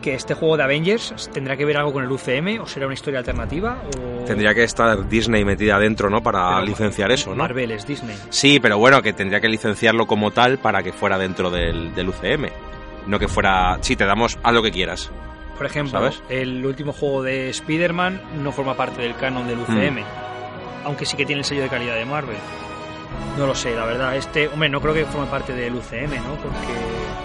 que este juego de Avengers tendrá que ver algo con el UCM o será una historia alternativa o... Tendría que estar Disney metida adentro, ¿no? Para Pero licenciar eso, ¿no? Marvel es Disney. Sí, pero bueno, que tendría que licenciarlo como tal para que fuera dentro del, del UCM. No que fuera. Sí, te damos a lo que quieras. Por ejemplo, ¿Sabes? el último juego de Spider-Man no forma parte del canon del UCM, Mm. aunque sí que tiene el sello de calidad de Marvel. No lo sé, la verdad. Este, hombre, no creo que forme parte del UCM, ¿no? Porque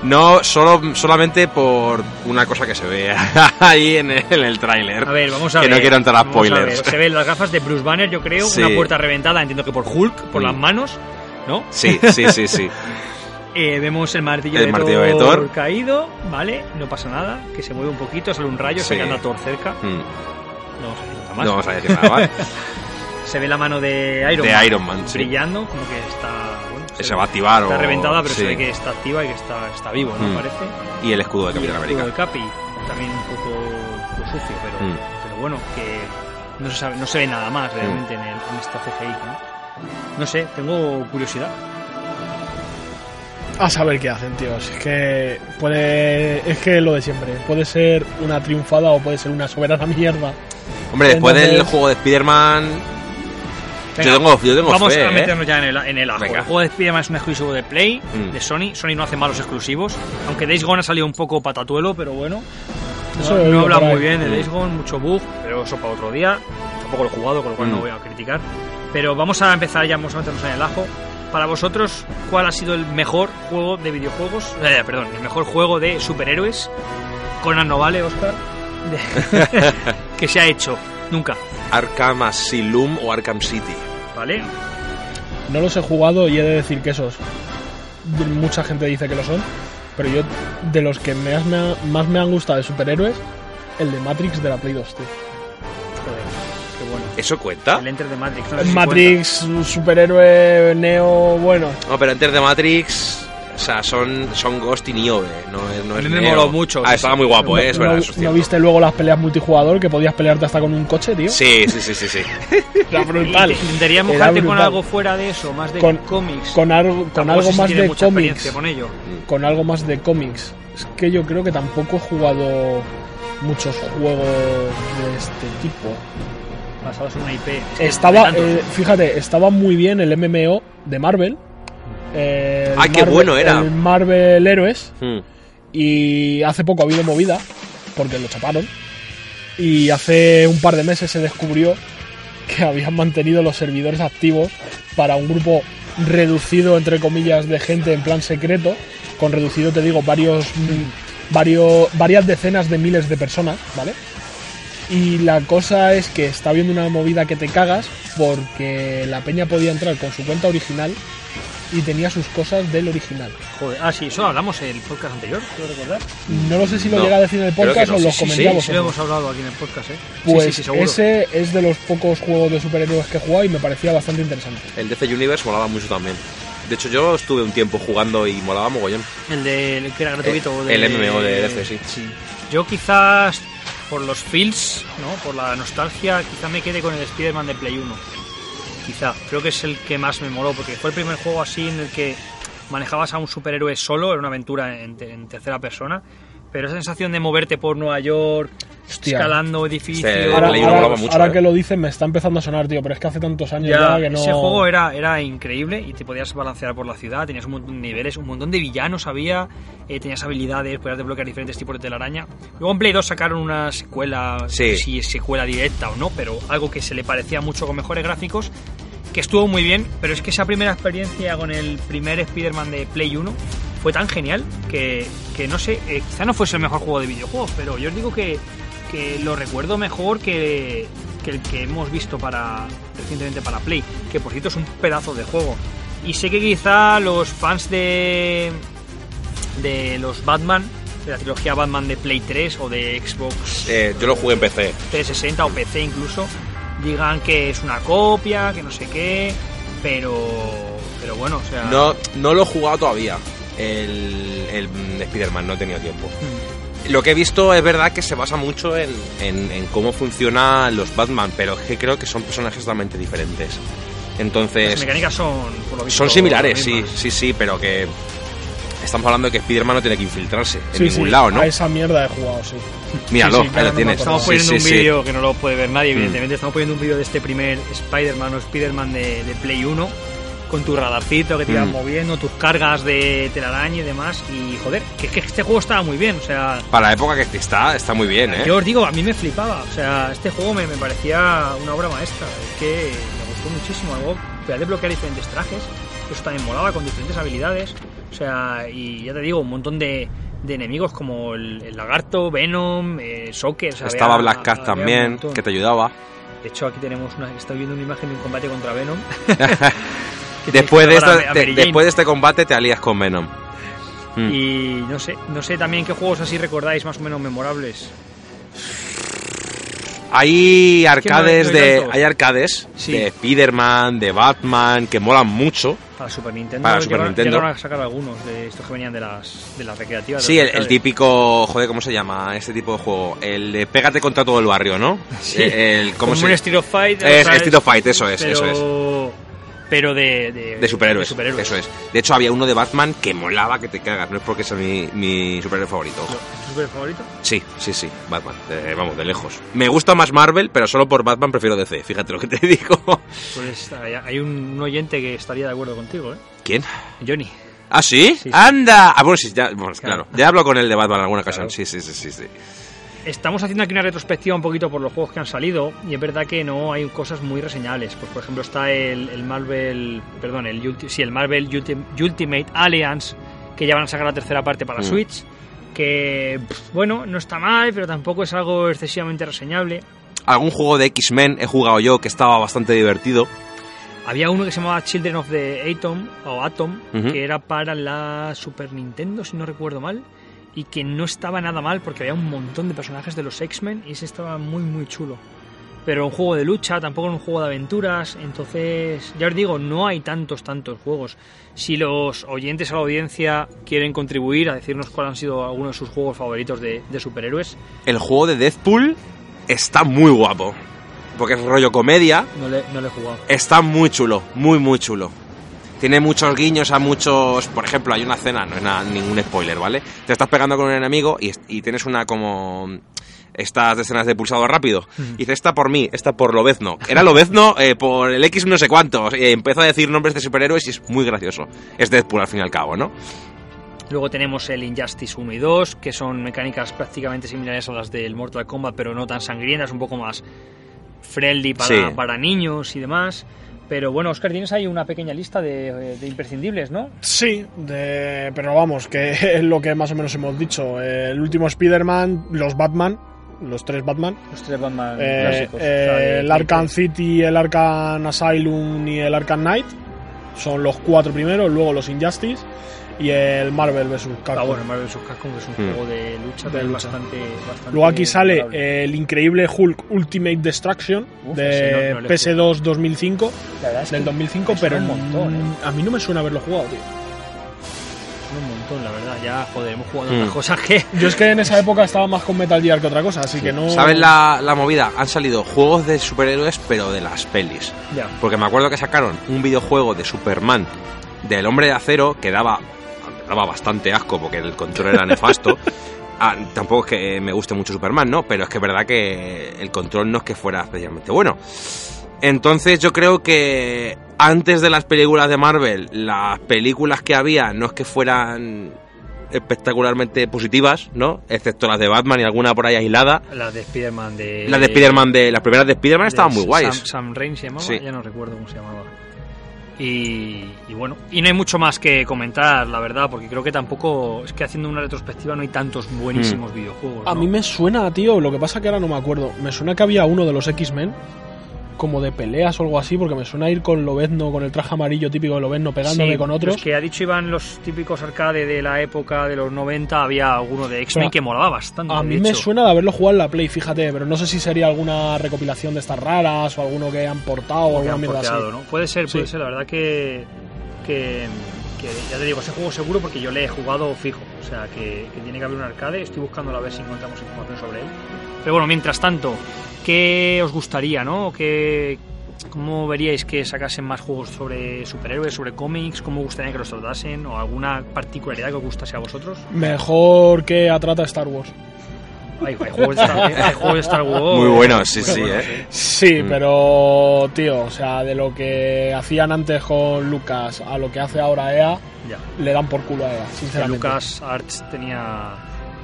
No, solo, solamente por una cosa que se ve [laughs] ahí en el, tráiler. a ver, vamos a Que ver. no quiero entrar a spoilers. ver. Se ven las gafas de Bruce Banner, yo creo, Sí. una puerta reventada, entiendo que por Hulk, por Mm. las manos, ¿no? Sí, sí, sí, sí. [laughs] Eh, vemos el martillo, El de, martillo Thor de Thor. caído, ¿vale? No pasa nada, que se mueve un poquito, sale un rayo, Sí. sacando a Thor cerca. Mm. No vamos a decir nada más. No vamos a decir nada más. [laughs] Se ve la mano de Iron De Man Iron Man, sí. brillando, como que está. Bueno, se va a activar Está o- reventada, pero sí. se ve que está activa y que está, está vivo, ¿no? Mm. Parece. Y el escudo de Y Capitán el escudo América. de Capi, también un poco, un poco sucio, pero, Mm. pero bueno, que no se, sabe, no se ve nada más realmente en, el, en esta CGI, ¿no? No sé, tengo curiosidad. A saber qué hacen, tío. Si Es que puede. Es que lo de siempre. Puede ser una triunfada o puede ser una soberana mierda. Hombre, después del juego de Spider-Man, Venga, yo tengo, yo tengo Vamos fe, a ¿eh? meternos ya en el, en el ajo. Venga. El juego de Spider-Man es un exclusivo de Play, Mm. de Sony. Sony no hace malos exclusivos. Aunque Days Gone ha salido un poco patatuelo, pero bueno. Eso No, no habla muy bien de Mm. Days Gone, mucho bug, pero eso para otro día. Tampoco lo he jugado, con lo cual Mm. no voy a criticar. Pero vamos a empezar ya, vamos a meternos en el ajo. Para vosotros, ¿cuál ha sido el mejor juego de videojuegos? Eh, perdón, el mejor juego de superhéroes. Conan no vale, Oscar. [laughs] [laughs] Que se ha hecho. Nunca. Arkham Asylum o Arkham City. ¿Vale? No los he jugado y he de decir que esos. Mucha gente dice que lo son. Pero yo, de los que más me, ha- más me han gustado de superhéroes, el de Matrix de la Play 2, tío. Joder, qué bueno. ¿Eso cuenta? El Enter de Matrix. no sé si Matrix, superhéroe neo, bueno. No, pero antes de Matrix, o sea, son, son Ghost y Niobe, no es, no A es mí me Neo. moló mucho, Ah, estaba muy guapo, no, ¿eh? es verdad, no- eso es ¿no cierto. viste luego las peleas multijugador que podías pelearte hasta con un coche, tío? Sí, sí, sí, sí, sí. [laughs] Era brutal. ¿Y ¿Intentarías Era mojarte con algo fuera de eso? Más de Con- cómics. Con algo, con algo más de cómics. con ello. Con algo más de cómics. Es que yo creo que tampoco he jugado muchos juegos de este tipo. Basados en una IP. Es que Estaba, eh, fíjate, estaba muy bien el MMO de Marvel. Eh, Ay, qué Marvel- bueno era. El Marvel Héroes. Mm. Y hace poco ha habido movida, porque lo chaparon. Y hace un par de meses se descubrió que habían mantenido los servidores activos para un grupo reducido, entre comillas, de gente en plan secreto. Con reducido, te digo, varios, mm, varios, varias decenas de miles de personas, ¿vale? Y la cosa es que está habiendo una movida que te cagas porque la peña podía entrar con su cuenta original y tenía sus cosas del original. Joder. Ah, sí, eso hablamos en el podcast anterior, ¿puedo recordar? No lo sé si lo No, llega a decir en el podcast no, o lo sí, sí, comentamos. Sí, lo hemos hablado aquí en el podcast, ¿eh? Pues sí, sí, sí, seguro. ese es de los pocos juegos de superhéroes que he jugado y me parecía bastante interesante. El DC Universe molaba mucho también. De hecho, yo estuve un tiempo jugando y molaba mogollón. El de el que era gratuito. Eh, de- el MMO de DC, sí. Yo quizás, por los feels, ¿no? por la nostalgia, quizá me quede con el Spider-Man de Play 1. Quizá. Creo que es el que más me moló, porque fue el primer juego así en el que manejabas a un superhéroe solo, era una aventura en, te- en tercera persona. Pero esa sensación de moverte por Nueva York, Hostia. escalando edificios... Este, Ahora, ahora- mucho, ahora eh. que lo dices me está empezando a sonar, tío, pero es que hace tantos años Ya, ya, que no... Ese juego era, era increíble y te podías balancear por la ciudad, tenías un montón de niveles, un montón de villanos había, eh, tenías habilidades, podías desbloquear diferentes tipos de telaraña. Luego en Play 2 sacaron una secuela, Sí. no sé si es secuela directa o no, pero algo que se le parecía mucho con mejores gráficos, que estuvo muy bien, pero es que esa primera experiencia con el primer Spider-Man de Play 1 fue tan genial que, que no sé, eh, quizá no fuese el mejor juego de videojuegos, pero yo os digo que, que lo recuerdo mejor que, que el que hemos visto para recientemente para Play, que por cierto es un pedazo de juego. Y sé que quizá los fans de de los Batman, de la trilogía Batman de Play 3 o de Xbox Eh, yo lo jugué en PC. 360 o PC incluso, digan que es una copia, que no sé qué, pero pero bueno, o sea, No, no lo he jugado todavía. El, el Spider-Man, no he tenido tiempo. Mm. Lo que he visto es verdad que se basa mucho en, en- en cómo funcionan los Batman, pero es que creo que son personajes totalmente diferentes. las Entonces, mecánicas son por lo visto, son similares, las sí, sí, sí, pero que estamos hablando de que Spider-Man no tiene que infiltrarse en Sí, ningún sí, lado, ¿no? A esa mierda he jugado, sí. Míralo, sí, sí, ahí lo no tienes. Estamos poniendo sí, un sí. vídeo que no lo puede ver nadie, Mm. evidentemente. Estamos poniendo un vídeo de este primer Spider-Man o Spider-Man de, de Play 1 con tu radarcito que te ibas Mm. moviendo, tus cargas de telaraña y demás. Y joder, que, que este juego estaba muy bien. O sea, Para la época que está, está muy bien, ¿eh? yo os digo, a mí me flipaba. O sea, este juego me, me parecía una obra maestra. Es que me gustó muchísimo. Algo, podías desbloquear diferentes trajes. Eso también molaba con diferentes habilidades. O sea, y ya te digo, un montón de, de enemigos como el, el lagarto, Venom, eh, Estaba había- Black Cat también, que te ayudaba. De hecho, aquí tenemos una. Estoy viendo una imagen de un combate contra Venom. [laughs] Después de, esta- después este combate te alías con Venom. Mm. Y no sé, no sé también qué juegos así recordáis más o menos memorables. Hay no arcades hay de hay arcades Sí. de Spider-Man, de Batman que molan mucho. Para Super Nintendo. Para Super llegaron- Nintendo. llegaron a sacar algunos de estos que venían de las, de las recreativas. Sí, el, típico, joder, ¿cómo se llama este tipo de juego? El de pégate contra todo el barrio, ¿no? [laughs] Sí. El, ¿cómo Como se un Street of Fight. Es- sea, Street of Fight, eso es, pero- eso pero de, de, De superhéroes, de superhéroes. Eso es. De hecho, había uno de Batman que molaba que te cagas. No es porque sea mi, mi superhéroe favorito. ¿Tu superhéroe favorito? Sí, sí, sí. Batman. De- vamos, de lejos. Me gusta más Marvel, pero solo por Batman prefiero DC. Fíjate lo que te [laughs] digo. Pues hay, un, un oyente que estaría de acuerdo contigo, ¿eh? ¿Quién? Johnny. ¿Ah, sí? Sí, sí. ¡Anda! Ah, bueno, sí, ya, bueno, claro. Claro. Ya hablo con él de Batman en alguna ocasión. Claro. Sí, sí, sí, sí, sí. Estamos haciendo aquí una retrospectiva un poquito por los juegos que han salido y es verdad que no hay cosas muy reseñables. Pues por ejemplo está el, el Marvel, perdón, el, sí, el Marvel Ulti- Ultimate Alliance que ya van a sacar la tercera parte para Mm. Switch, que bueno, no está mal, pero tampoco es algo excesivamente reseñable. Algún juego de X-Men he jugado yo que estaba bastante divertido. Había uno que se llamaba Children of the Atom o Atom, que era para la Super Nintendo, si no recuerdo mal, y que no estaba nada mal porque había un montón de personajes de los X-Men y ese estaba muy muy chulo. Pero un juego de lucha, tampoco un juego de aventuras, entonces ya os digo, no hay tantos, tantos juegos. Si los oyentes a la audiencia quieren contribuir a decirnos cuáles han sido algunos de sus juegos favoritos de, de superhéroes, El juego de Deathpool está muy guapo. Porque es rollo comedia. no le, no le he jugado. Está muy chulo, muy, muy chulo. Tiene muchos guiños a muchos. Por ejemplo, hay una escena, no es nada, ningún spoiler, ¿vale? Te estás pegando con un enemigo y, y tienes una como. Estas escenas de pulsado rápido. Y dice, esta por mí, esta por Lobezno. Era Lobezno eh, por el X no sé cuántos. Y empezó a decir nombres de superhéroes y es muy gracioso. Es Deadpool al fin y al cabo, ¿no? Luego tenemos el Injustice 1 y 2, que son mecánicas prácticamente similares a las del Mortal Kombat, pero no tan sangrientas, un poco más friendly para, Sí. para niños y demás. Pero bueno, Oscar, tienes ahí una pequeña lista de, de imprescindibles, ¿no? Sí, de- pero vamos, que es lo que más o menos hemos dicho. El último Spider-Man, los Batman, los tres Batman, Los tres Batman eh, clásicos. eh, o sea, el Arkham. City, el Arkham Asylum y el Arkham Knight. Son los cuatro primeros, luego los Injustice y el Marvel vs. Capcom. Ah, bueno, Marvel vs. Capcom, que es un Hmm. juego de lucha, De lucha. Bastante, bastante Luego aquí sale el increíble Hulk Ultimate Destruction Uf, de ese no- no le he PS2 2005, La verdad es del que 2005, me pero suena un montón, ¿eh? mm, a mí no me suena haberlo jugado, tío. suena un montón, la verdad. Ya, joder, hemos jugado Hmm. otras cosas que... Yo es que en esa [laughs] época estaba más con Metal Gear que otra cosa, así que no. ¿Sabes la, la movida? Han salido juegos de superhéroes, pero de las pelis. Ya. Porque me acuerdo que sacaron un videojuego de Superman del hombre de acero que daba, daba bastante asco porque el control era nefasto. [laughs] Ah, tampoco es que me guste mucho Superman, ¿no? Pero es que es verdad que el control no es que fuera especialmente bueno. Entonces yo creo que antes de las películas de Marvel, las películas que había no es que fueran espectacularmente positivas, ¿no? Excepto las de Batman y alguna por ahí aislada. Las de Spider-Man de... Las de Spider-Man de las primeras de Spider-Man de estaban muy Sam- guays. Sam Raimi se llamaba, Sí. ya no recuerdo cómo se llamaba. Y, y bueno, y no hay mucho más que comentar, la verdad, porque creo que tampoco, es que haciendo una retrospectiva no hay tantos buenísimos videojuegos. A mí me suena, tío, lo que pasa que ahora no me acuerdo. Me suena que había uno de los X-Men, como de peleas o algo así, porque me suena ir con Lobezno, con el traje amarillo típico de Lobezno, pegándome Sí, con otros. Los que ha dicho Iván, los típicos arcade de la época de los 90, había alguno de X-Men que molaba bastante. A mí me suena de haberlo jugado en la Play, fíjate, pero no sé si sería alguna recopilación de estas raras o alguno que han portado o que alguna han mierda así. ¿no? Puede ser, puede Sí. ser, la verdad que, que, que ya te digo, ese juego seguro porque yo le he jugado fijo, o sea que, que tiene que haber un arcade, estoy buscándolo a ver si encontramos información sobre él. Pero bueno, mientras tanto, ¿qué os gustaría, no? ¿Qué, ¿Cómo veríais que sacasen más juegos sobre superhéroes, sobre cómics? ¿Cómo gustaría que los tratasen? ¿O alguna particularidad que os gustase a vosotros? Mejor que atrata Star Wars. Hay, hay juegos, de Star, hay juegos de Star Wars. Muy buenos, sí, muy sí, buenos, ¿eh? Sí, Mm. pero, tío, o sea, de lo que hacían antes con Lucas a lo que hace ahora EA, Ya. le dan por culo a EA, sinceramente. Lucas Arts tenía,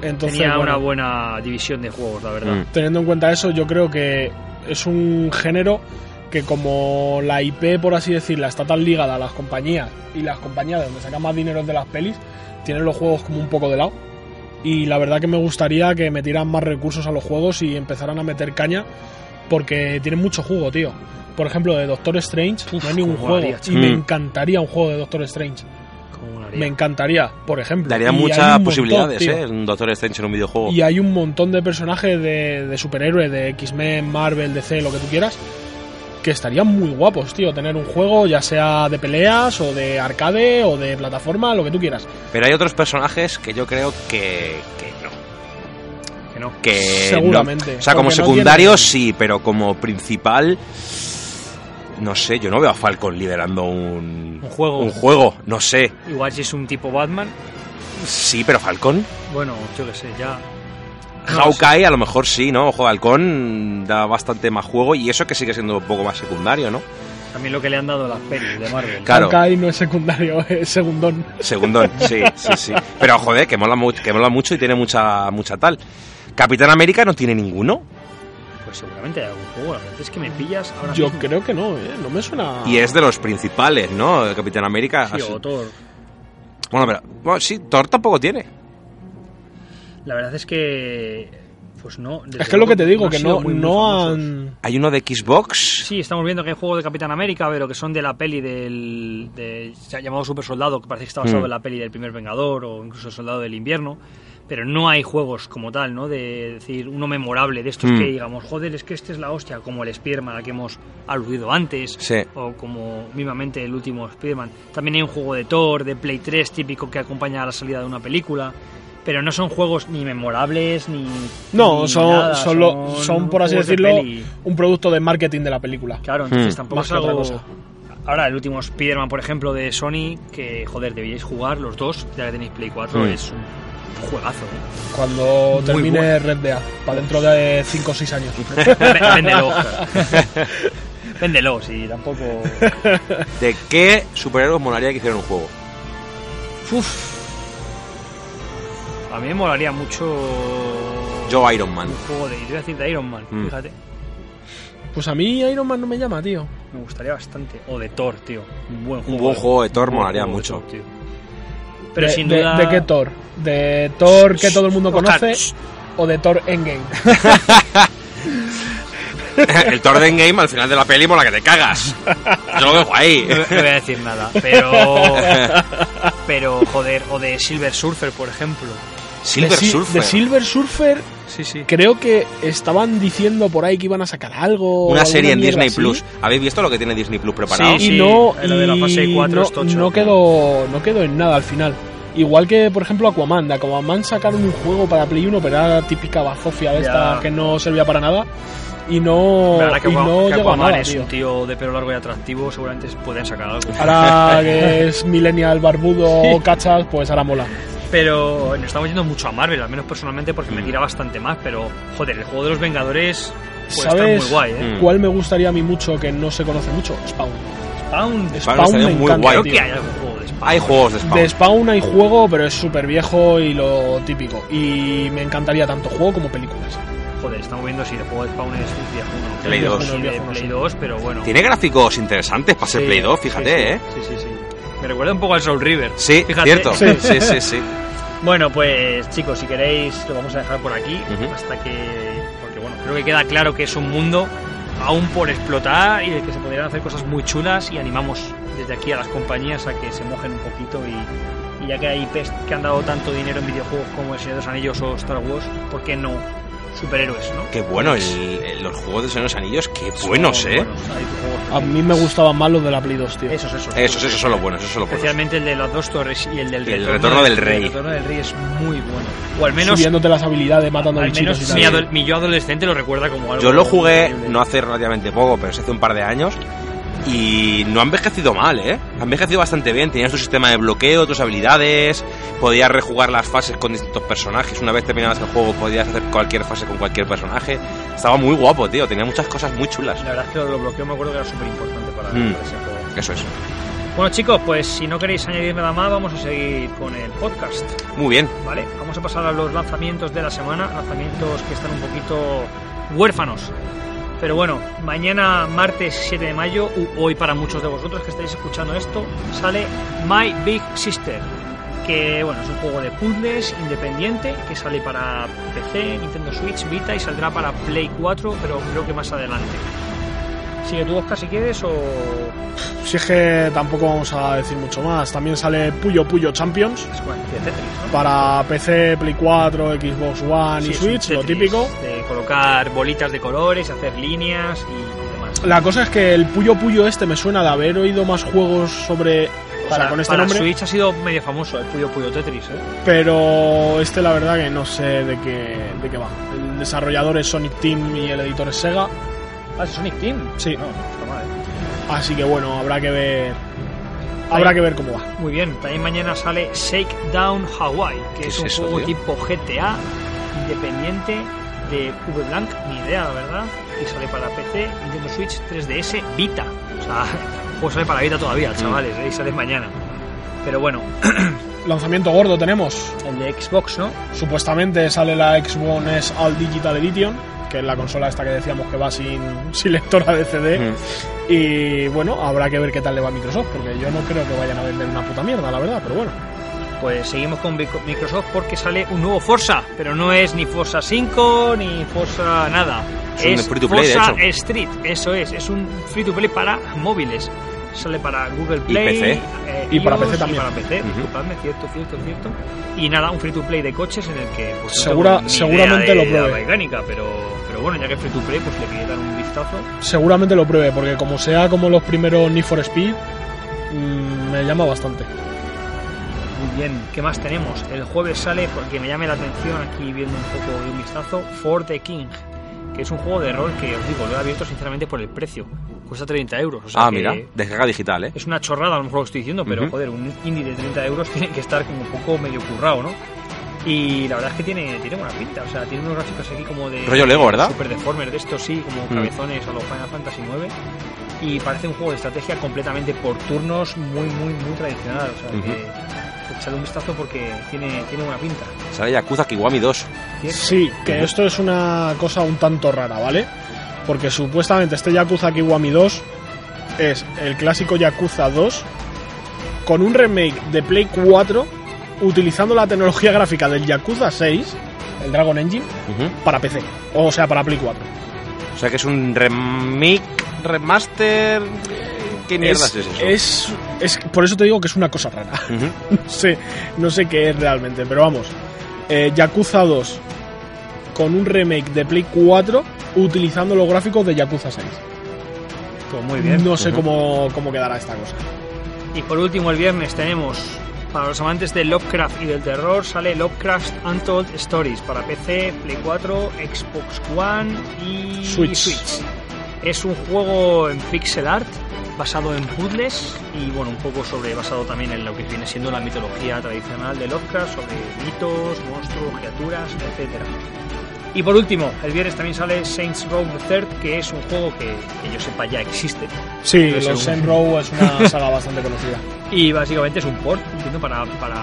Entonces, tenía bueno, una buena división de juegos, la verdad. Mm. teniendo en cuenta eso, yo creo que es un género que como la IP, por así decirla, está tan ligada a las compañías y las compañías de donde sacan más dinero de las pelis, tienen los juegos como un poco de lado. Y la verdad que me gustaría que metieran más recursos a los juegos y empezaran a meter caña porque tienen mucho juego, tío. Por ejemplo, de Doctor Strange Uf, no hay ningún juego. Y me Mm. encantaría un juego de Doctor Strange. Me encantaría, por ejemplo. Daría muchas montón, posibilidades, tío. ¿eh? Un Doctor Strange en un videojuego. Y hay un montón de personajes de, de superhéroes, de X-Men, Marvel, DC, lo que tú quieras, que estarían muy guapos, tío. Tener un juego, ya sea de peleas, o de arcade, o de plataforma, lo que tú quieras. Pero hay otros personajes que yo creo que, que no. Que no. Que Seguramente, no. O sea, como no secundario sí, pero como principal No sé, yo no veo a Falcon liderando un, Un juego. Un juego, no sé. Igual si es un tipo Batman, Sí, pero Falcon. bueno, yo qué sé, ya. Hawkeye a lo mejor sí, ¿no? Ojo, Halcón da bastante más juego y eso que sigue siendo un poco más secundario, ¿no? También lo que le han dado las pelis de Marvel. Claro. Hawkeye no es secundario, [laughs] es segundón. Segundón, [laughs] sí, sí, sí. Pero joder, que mola, que mola mucho y tiene mucha, mucha tal. Capitán América no tiene ninguno. Pues seguramente hay algún juego. La verdad es que me pillas ahora Yo mismo. creo que no, ¿eh? No me suena... Y es de los principales, ¿no? Capitán América. Sí, así- o Thor. Bueno, pero bueno, sí, Thor tampoco tiene. La verdad es que. Pues no. Es que es lo que te digo, que no, muy, no han... Hay uno de Xbox. Sí, estamos viendo que hay juegos de Capitán América, pero que son de la peli del. De, se ha llamado Super Soldado, que parece que está basado Mm. en la peli del primer Vengador o incluso el Soldado del Invierno. Pero no hay juegos como tal, ¿no? De decir, uno memorable de estos Mm. que digamos, joder, es que este es la hostia, como el Spider-Man al que hemos aludido antes. Sí. O como mismamente el último Spider-Man. También hay un juego de Thor, de Play 3 típico que acompaña a la salida de una película. Pero no son juegos ni memorables ni. No, ni son, nada, son, por así de decirlo, un producto de marketing de la película. Claro, entonces Hmm. tampoco Más es que otra algo. cosa. Ahora, el último Spider-Man, por ejemplo, de Sony, que joder, debíais jugar los dos, ya que tenéis Play 4, Hmm. es un juegazo. ¿eh? Cuando Muy termine bueno. Red Dead, para dentro de 5 o 6 años. [laughs] Vé- Véndelo. [laughs] Véndelo, sí, tampoco. [laughs] ¿De qué superhéroes molaría que hicieran un juego? Uf. A mí me molaría mucho. Yo Iron Man. Un juego de. Te voy a decir de Iron Man, Hmm. fíjate. Pues a mí Iron Man no me llama, tío. Me gustaría bastante. O de Thor, tío. Un buen Un juego. buen juego de Thor un molaría mucho. Thor, tío. Pero de, sin duda. ¿De qué Thor? ¿De Thor que todo el mundo conoce? ¿O de Thor Endgame? [laughs] el Thor de Endgame al final de la peli mola que te cagas. Yo lo dejo ahí. No, [laughs] no voy a decir nada, pero. [laughs] Pero, joder, o de Silver Surfer, por ejemplo. Silver de, Surfer. de Silver Surfer, Sí, sí. creo que estaban diciendo por ahí que iban a sacar algo. Una serie en Disney así. Plus. ¿Habéis visto lo que tiene Disney Plus preparado? Sí, y no, lo de la fase y 4 no, es tocho. no quedó no quedó en nada al final igual que por ejemplo Aquaman de Aquaman sacaron un juego para Play 1 pero era típica bazofia de esta que no servía para nada y no, La que, y no que llegó a Aquaman nada es tío. un tío de pelo largo y atractivo, seguramente pueden sacar algo. ahora [laughs] que es millennial barbudo cachas pues ahora mola Pero nos estamos yendo mucho a Marvel, al menos personalmente, porque me tira bastante más. Pero, joder, el juego de los Vengadores puede estar ¿Sabes muy guay, ¿eh? Mm. cuál me gustaría a mí mucho que no se conoce mucho? Spawn Spawn. Spawn Spawn me muy encanta guay. Creo que hay algún juego de Spawn. Hay juegos de Spawn. de Spawn hay juego pero es súper viejo y lo típico y me encantaría tanto juego como películas Joder, estamos viendo si el juego de Spawn es un viejo uno. Play Creo 2. que sí, de Viejo, no Play sé. 2, pero bueno. Tiene gráficos interesantes para ser Sí, Play 2, sí, fíjate, sí. ¿eh? Sí, sí, sí. Me recuerda un poco al Soul River. Sí, Fíjate. cierto. Sí. Sí, sí, sí. Bueno, pues chicos, si queréis lo vamos a dejar por aquí hasta que... Porque bueno, creo que queda claro que es un mundo aún por explotar y de que se podrían hacer cosas muy chulas y animamos desde aquí a las compañías a que se mojen un poquito y, y ya que hay IPs que han dado tanto dinero en videojuegos como El Señor de los Anillos o Star Wars, ¿por qué no superhéroes, no? Qué bueno, el- el- los juegos de Señor de los Anillos, qué buenos, Son ¿eh? buenos, a mí me gustaban más los de la Play 2 tío Esos, esos. Esos, esos son los buenos, esos son los buenos. Especialmente el de las dos torres y el del Y el Retorno del Rey. El Retorno del Rey es muy bueno. O al menos subiéndote las habilidades matando Al bichitos menos y mi, tal. mi yo adolescente lo recuerda como algo. Yo lo jugué increíble. no hace relativamente poco, pero sí hace un par de años. Y no ha envejecido mal, ¿eh? Ha envejecido bastante bien. Tenías tu sistema de bloqueo, tus habilidades. Podías rejugar las fases con distintos personajes. Una vez terminabas el juego, podías hacer cualquier fase con cualquier personaje. Estaba muy guapo, tío. Tenía muchas cosas muy chulas. La verdad es que lo de los bloqueos me acuerdo que era súper importante para, Mm. para ese juego. Eso es. Bueno, chicos, pues si no queréis añadir nada más, vamos a seguir con el podcast. Muy bien. ¿Vale? Vamos a pasar a los lanzamientos de la semana. Lanzamientos que están un poquito huérfanos. Pero bueno, mañana, martes 7 de mayo, hoy para muchos de vosotros que estáis escuchando esto, sale My Big Sister. Que bueno, es un juego de puzzles independiente que sale para PC, Nintendo Switch, Vita y saldrá para Play 4, pero creo que más adelante. Sigue tú, Oscar, si quieres, o. Si es que tampoco vamos a decir mucho más. También sale Puyo Puyo Champions Es de Tetris, ¿no? para PC, Play 4, Xbox One Sí, y Switch, lo típico. De colocar bolitas de colores, hacer líneas y demás. La cosa es que el Puyo Puyo este me suena de haber oído más juegos sobre. O Para sea, con este para nombre, Switch ha sido medio famoso el Puyo Puyo Tetris, ¿eh? pero este la verdad que no sé de qué, de qué va. El desarrollador es Sonic Team y el editor es Sega. Ah, es Sonic Team. Sí. No, no está mal, ¿eh? Así que bueno, habrá que ver. Habrá que ver cómo va. Muy bien, también mañana sale Shakedown Hawaii, que ¿Qué es, un eso, juego tío? tipo GTA, independiente de V-Blank, ni idea, la verdad, y sale para PC, Nintendo Switch, 3DS, Vita. O sea, el juego sale para Vita todavía, Mm. chavales, ¿eh? y sale mañana. Pero bueno, [clears throat] Lanzamiento gordo tenemos. el de Xbox, ¿no? Supuestamente sale la Xbox All Digital Edition, que es la consola esta que decíamos que va sin, [laughs] sin lectora de CD. Mm. Y bueno, habrá que ver qué tal le va a Microsoft, porque yo no creo que vayan a vender una puta mierda, la verdad, pero bueno. Pues seguimos con Microsoft porque sale un nuevo Forza, pero no es ni Forza 5 ni Forza nada. Es un free to play, de Forza hecho. Street, eso es, es un free to play para móviles. Sale para Google Y Play PC. eh, Y para PC también. Y para PC, disculpadme, cierto, cierto, cierto. Y nada, un free to play de coches en el que pues, Segura- seguramente idea de lo pruebe. la mecánica, pero, pero bueno, ya que es free to play, pues le quería dar un vistazo. Seguramente lo pruebe, porque como sea como los primeros Need for Speed, mm, me llama bastante. Muy bien, ¿qué más tenemos? El jueves sale, porque me llame la atención aquí viendo un poco de un vistazo, For the King, que es un juego de rol que os digo, lo he abierto sinceramente por el precio. Cuesta 30 euros. O sea Ah, que mira, descarga digital, ¿eh? Es una chorrada a lo mejor lo que estoy diciendo, pero joder, un indie de 30 euros [laughs] tiene que estar como un poco medio currado, ¿no? Y la verdad es que tiene, tiene buena pinta, o sea, tiene unos gráficos aquí como de. Rollo Lego, ¿verdad? Super deformer de estos, sí, como Mm. cabezones a los Final Fantasy IX. Y parece un juego de estrategia completamente por turnos, muy, muy, muy tradicional. O sea, Ujú. que echarle un vistazo porque tiene, tiene buena pinta. Sale Yakuza Kiwami 2. ¿cierto? Sí, que esto es una cosa un tanto rara, ¿vale? Porque supuestamente este Yakuza Kiwami 2 es el clásico Yakuza 2 con un remake de Play 4 utilizando la tecnología gráfica del Yakuza 6, el Dragon Engine, para PC. O sea, para Play 4. O sea que es un remake, remaster. ¿Qué mierda es, eso? es, es- por eso te digo que es una cosa rara. Ujú. [laughs] no sé, no sé qué es realmente, pero vamos. Eh, Yakuza 2 con un remake de Play 4 utilizando los gráficos de Yakuza 6. Pues muy bien. No sé cómo, cómo quedará esta cosa. Y por último, el viernes tenemos, para los amantes de Lovecraft y del terror, sale Lovecraft Untold Stories para PC, Play 4, Xbox One y Switch. Es un juego en pixel art basado en puzzles y bueno, un poco sobre basado también en lo que viene siendo la mitología tradicional de Lovecraft, sobre mitos, monstruos, criaturas, etcétera. Y por último, el viernes también sale Saints Row the Third, que es un juego que, que yo sepa ya existe. Sí, los Saints Row es una [laughs] saga bastante conocida. Y básicamente es un port, entiendo, para, para,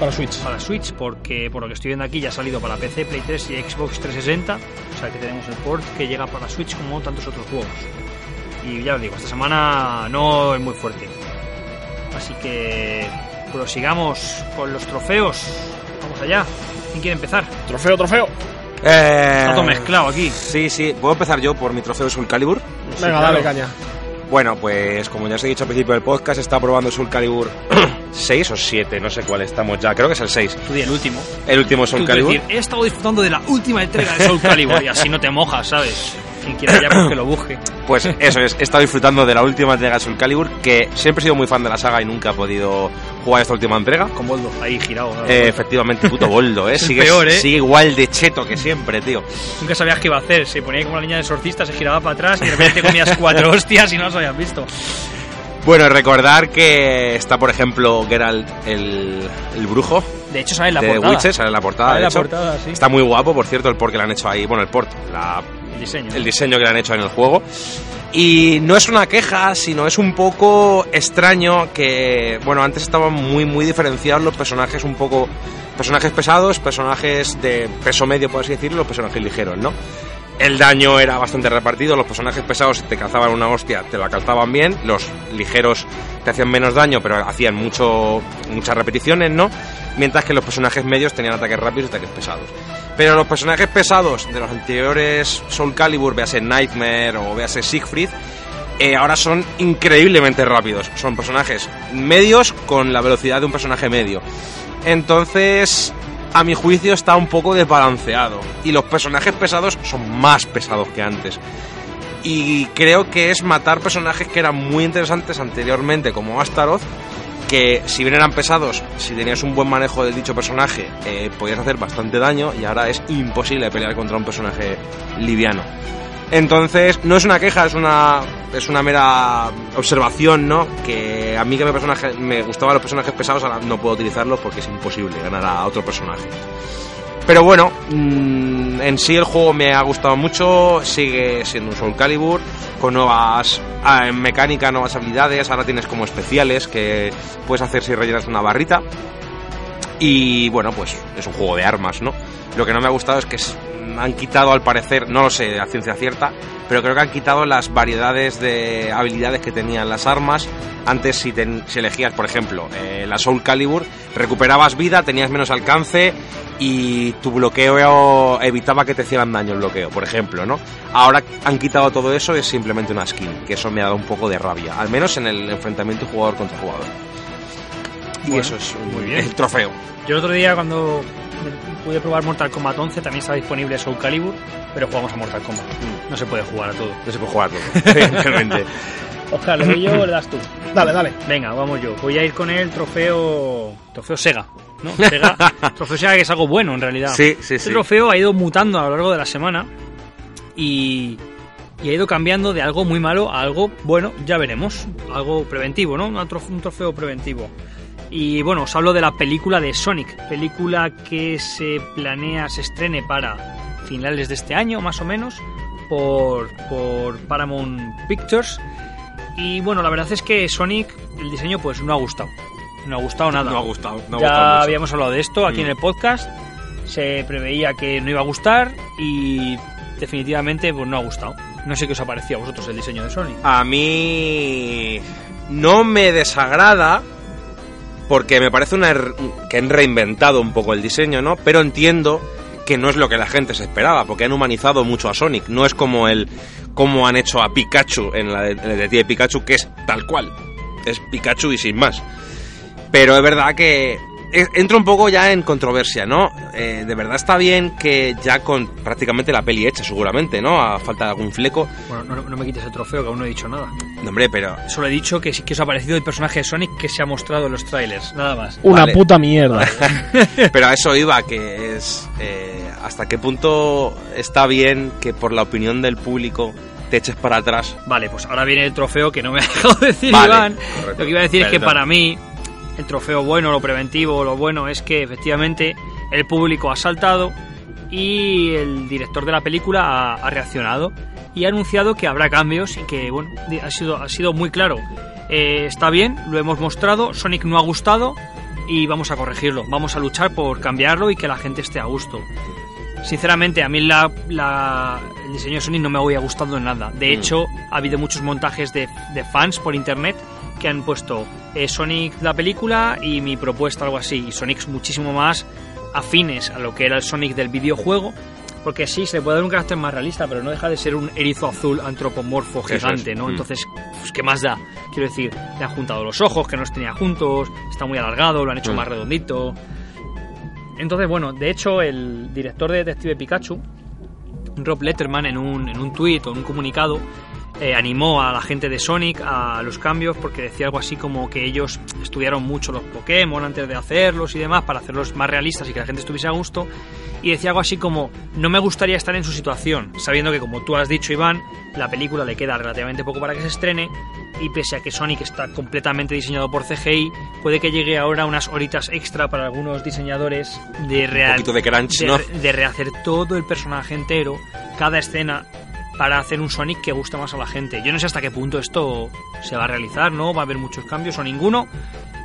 Para Switch. para Switch, porque por lo que estoy viendo aquí ya ha salido para PC, Play 3 y Xbox 360. O sea que tenemos el port que llega para Switch como tantos otros juegos. Y ya os digo, esta semana no es muy fuerte. Así que prosigamos con los trofeos. Vamos allá. ¿Quién quiere empezar? Trofeo, trofeo. Eh, Está todo mezclado aquí. Sí, sí. ¿Puedo empezar yo por mi trofeo Soul Calibur? Venga, claro. dale caña. Bueno, pues como ya os he dicho al principio del podcast, está probando Soul Calibur [clears throat] 6 o 7, no sé cuál estamos ya. Creo que es el 6. Tú di el último. El último Soul Calibur. decir, he estado disfrutando de la última entrega de Soul Calibur y así no te mojas, ¿sabes? Quien quiera ya pues que lo busque. [coughs] Pues eso es, he estado disfrutando de la última entrega de Soul Calibur, que siempre he sido muy fan de la saga y nunca he podido jugar esta última entrega. Con Boldo ahí girado. Eh, efectivamente, puto boldo, ¿eh? [laughs] Sigue, peor, ¿eh? sigue igual de cheto que siempre, tío. Nunca sabías qué iba a hacer. Se ponía como la niña de sorcista, se giraba para atrás y de repente comías cuatro [laughs] hostias y no las habías visto. Bueno, recordar que está, por ejemplo, Geralt el, el brujo De hecho, sale en la de portada. Witcher, sale en la portada, Sale de en la hecho. portada, sí. Está muy guapo, por cierto, el port que le han hecho ahí. Bueno, el port, la- El diseño. el diseño que le han hecho en el juego. Y no es una queja, sino es un poco extraño que, bueno, antes estaban muy, muy diferenciados los personajes, un poco personajes pesados, personajes de peso medio, por así decirlo, los personajes ligeros, ¿no? El daño era bastante repartido, los personajes pesados te calzaban una hostia, te la calzaban bien, los ligeros te hacían menos daño, pero hacían mucho, muchas repeticiones, ¿no? Mientras que los personajes medios tenían ataques rápidos y ataques pesados. Pero los personajes pesados de los anteriores Soul Calibur, véase Nightmare o véase Siegfried, eh, ahora son increíblemente rápidos. Son personajes medios con la velocidad de un personaje medio. Entonces, a mi juicio está un poco desbalanceado. Y los personajes pesados son más pesados que antes. Y creo que es matar personajes que eran muy interesantes anteriormente, como Astaroth, que si bien eran pesados, si tenías un buen manejo del dicho personaje, eh, podías hacer bastante daño y ahora es imposible pelear contra un personaje liviano. Entonces, no es una queja, es una, es una mera observación, ¿no? Que a mí que me, personaje, me gustaban los personajes pesados, ahora no puedo utilizarlos porque es imposible ganar a otro personaje. Pero bueno, mm, en sí el juego me ha gustado mucho, sigue siendo un Soul Calibur, con nuevas ah, mecánicas, nuevas habilidades, ahora tienes como especiales que puedes hacer si rellenas una barrita. Y bueno, pues es un juego de armas, ¿no? Lo que no me ha gustado es que es- han quitado al parecer, no lo sé a ciencia cierta, pero creo que han quitado las variedades de habilidades que tenían las armas. Antes si, ten- si elegías, por ejemplo, eh, la Soul Calibur, recuperabas vida, tenías menos alcance y tu bloqueo evitaba que te hicieran daño el bloqueo, por ejemplo, ¿no? Ahora han quitado todo eso, es simplemente una skin, que eso me ha dado un poco de rabia, al menos en el enfrentamiento jugador contra jugador. Y Bueno, eso es un- muy bien. el trofeo. Yo el otro día cuando pude probar Mortal Kombat 11 también estaba disponible Soul Calibur, pero jugamos a Mortal Kombat. No se puede jugar a todo. No se puede jugar todo, [laughs] evidentemente. Oscar, ¿le doy yo o le das tú? Dale, dale. Venga, vamos yo. Voy a ir con el trofeo. Trofeo Sega. ¿no? Sega. [laughs] trofeo Sega que es algo bueno en realidad. Sí, sí, Este sí. trofeo ha ido mutando a lo largo de la semana y, y ha ido cambiando de algo muy malo a algo bueno, ya veremos. Algo preventivo, ¿no? Un trofeo preventivo. Y bueno, os hablo de la película de Sonic, película que se planea, se estrene para finales de este año, más o menos, por, por Paramount Pictures. Y bueno, la verdad es que Sonic, el diseño, pues no ha gustado. No ha gustado nada. No ha gustado, no ha ya gustado mucho. habíamos hablado de esto aquí Mm. en el podcast. Se preveía que no iba a gustar y definitivamente pues no ha gustado. No sé qué os ha parecido a vosotros el diseño de Sonic. A mí no me desagrada porque me parece una que han reinventado un poco el diseño, ¿no? Pero entiendo que no es lo que la gente se esperaba, porque han humanizado mucho a Sonic. No es como el como han hecho a Pikachu en la de, el detective Pikachu, que es tal cual. Es Pikachu y sin más. Pero es verdad que entra un poco ya en controversia, ¿no? Eh, de verdad está bien que ya con prácticamente la peli hecha, seguramente, ¿no? A falta de algún fleco. Bueno, no, no me quites el trofeo, que aún no he dicho nada. No, hombre, pero Solo he dicho que sí que os ha parecido el personaje de Sonic que se ha mostrado en los trailers, nada más. Una Vale. puta mierda. [laughs] Pero a eso iba, que es eh, hasta qué punto está bien que por la opinión del público te eches para atrás. Vale, pues ahora viene el trofeo que no me ha dejado [laughs] decir Vale, Iván. correcto. Lo que iba a decir es que Perdón. para mí el trofeo bueno, lo preventivo, lo bueno es que efectivamente el público ha saltado y el director de la película ha, ha reaccionado y ha anunciado que habrá cambios y que bueno, ha sido, ha sido muy claro. Eh, está bien, lo hemos mostrado, Sonic no ha gustado y vamos a corregirlo, vamos a luchar por cambiarlo y que la gente esté a gusto. Sinceramente, a mí la, la- el diseño de Sonic no me había gustado en nada. De Mm. hecho, ha habido muchos montajes de, de fans por internet que han puesto eh, Sonic la película y mi propuesta, algo así. Y Sonic muchísimo más afines a lo que era el Sonic del videojuego. Porque sí, se le puede dar un carácter más realista, pero no deja de ser un erizo azul antropomorfo es. gigante, ¿no? Mm. Entonces, pues, ¿qué más da? Quiero decir, le han juntado los ojos, que no los tenía juntos, está muy alargado, lo han hecho Mm. más redondito. Entonces, bueno, de hecho, el director de Detective Pikachu, Rob Letterman, en un, en un tweet o en un comunicado, eh, animó a la gente de Sonic a los cambios porque decía algo así como que ellos estudiaron mucho los Pokémon antes de hacerlos y demás para hacerlos más realistas y que la gente estuviese a gusto. Y decía algo así como, no me gustaría estar en su situación, sabiendo que como tú has dicho Iván, la película le queda relativamente poco para que se estrene y pese a que Sonic está completamente diseñado por CGI, puede que llegue ahora unas horitas extra para algunos diseñadores de real poquito de crunch, de, ¿no? re- de rehacer todo el personaje entero, cada escena, para hacer un Sonic que guste más a la gente. Yo no sé hasta qué punto esto se va a realizar, ¿no? Va a haber muchos cambios o ninguno.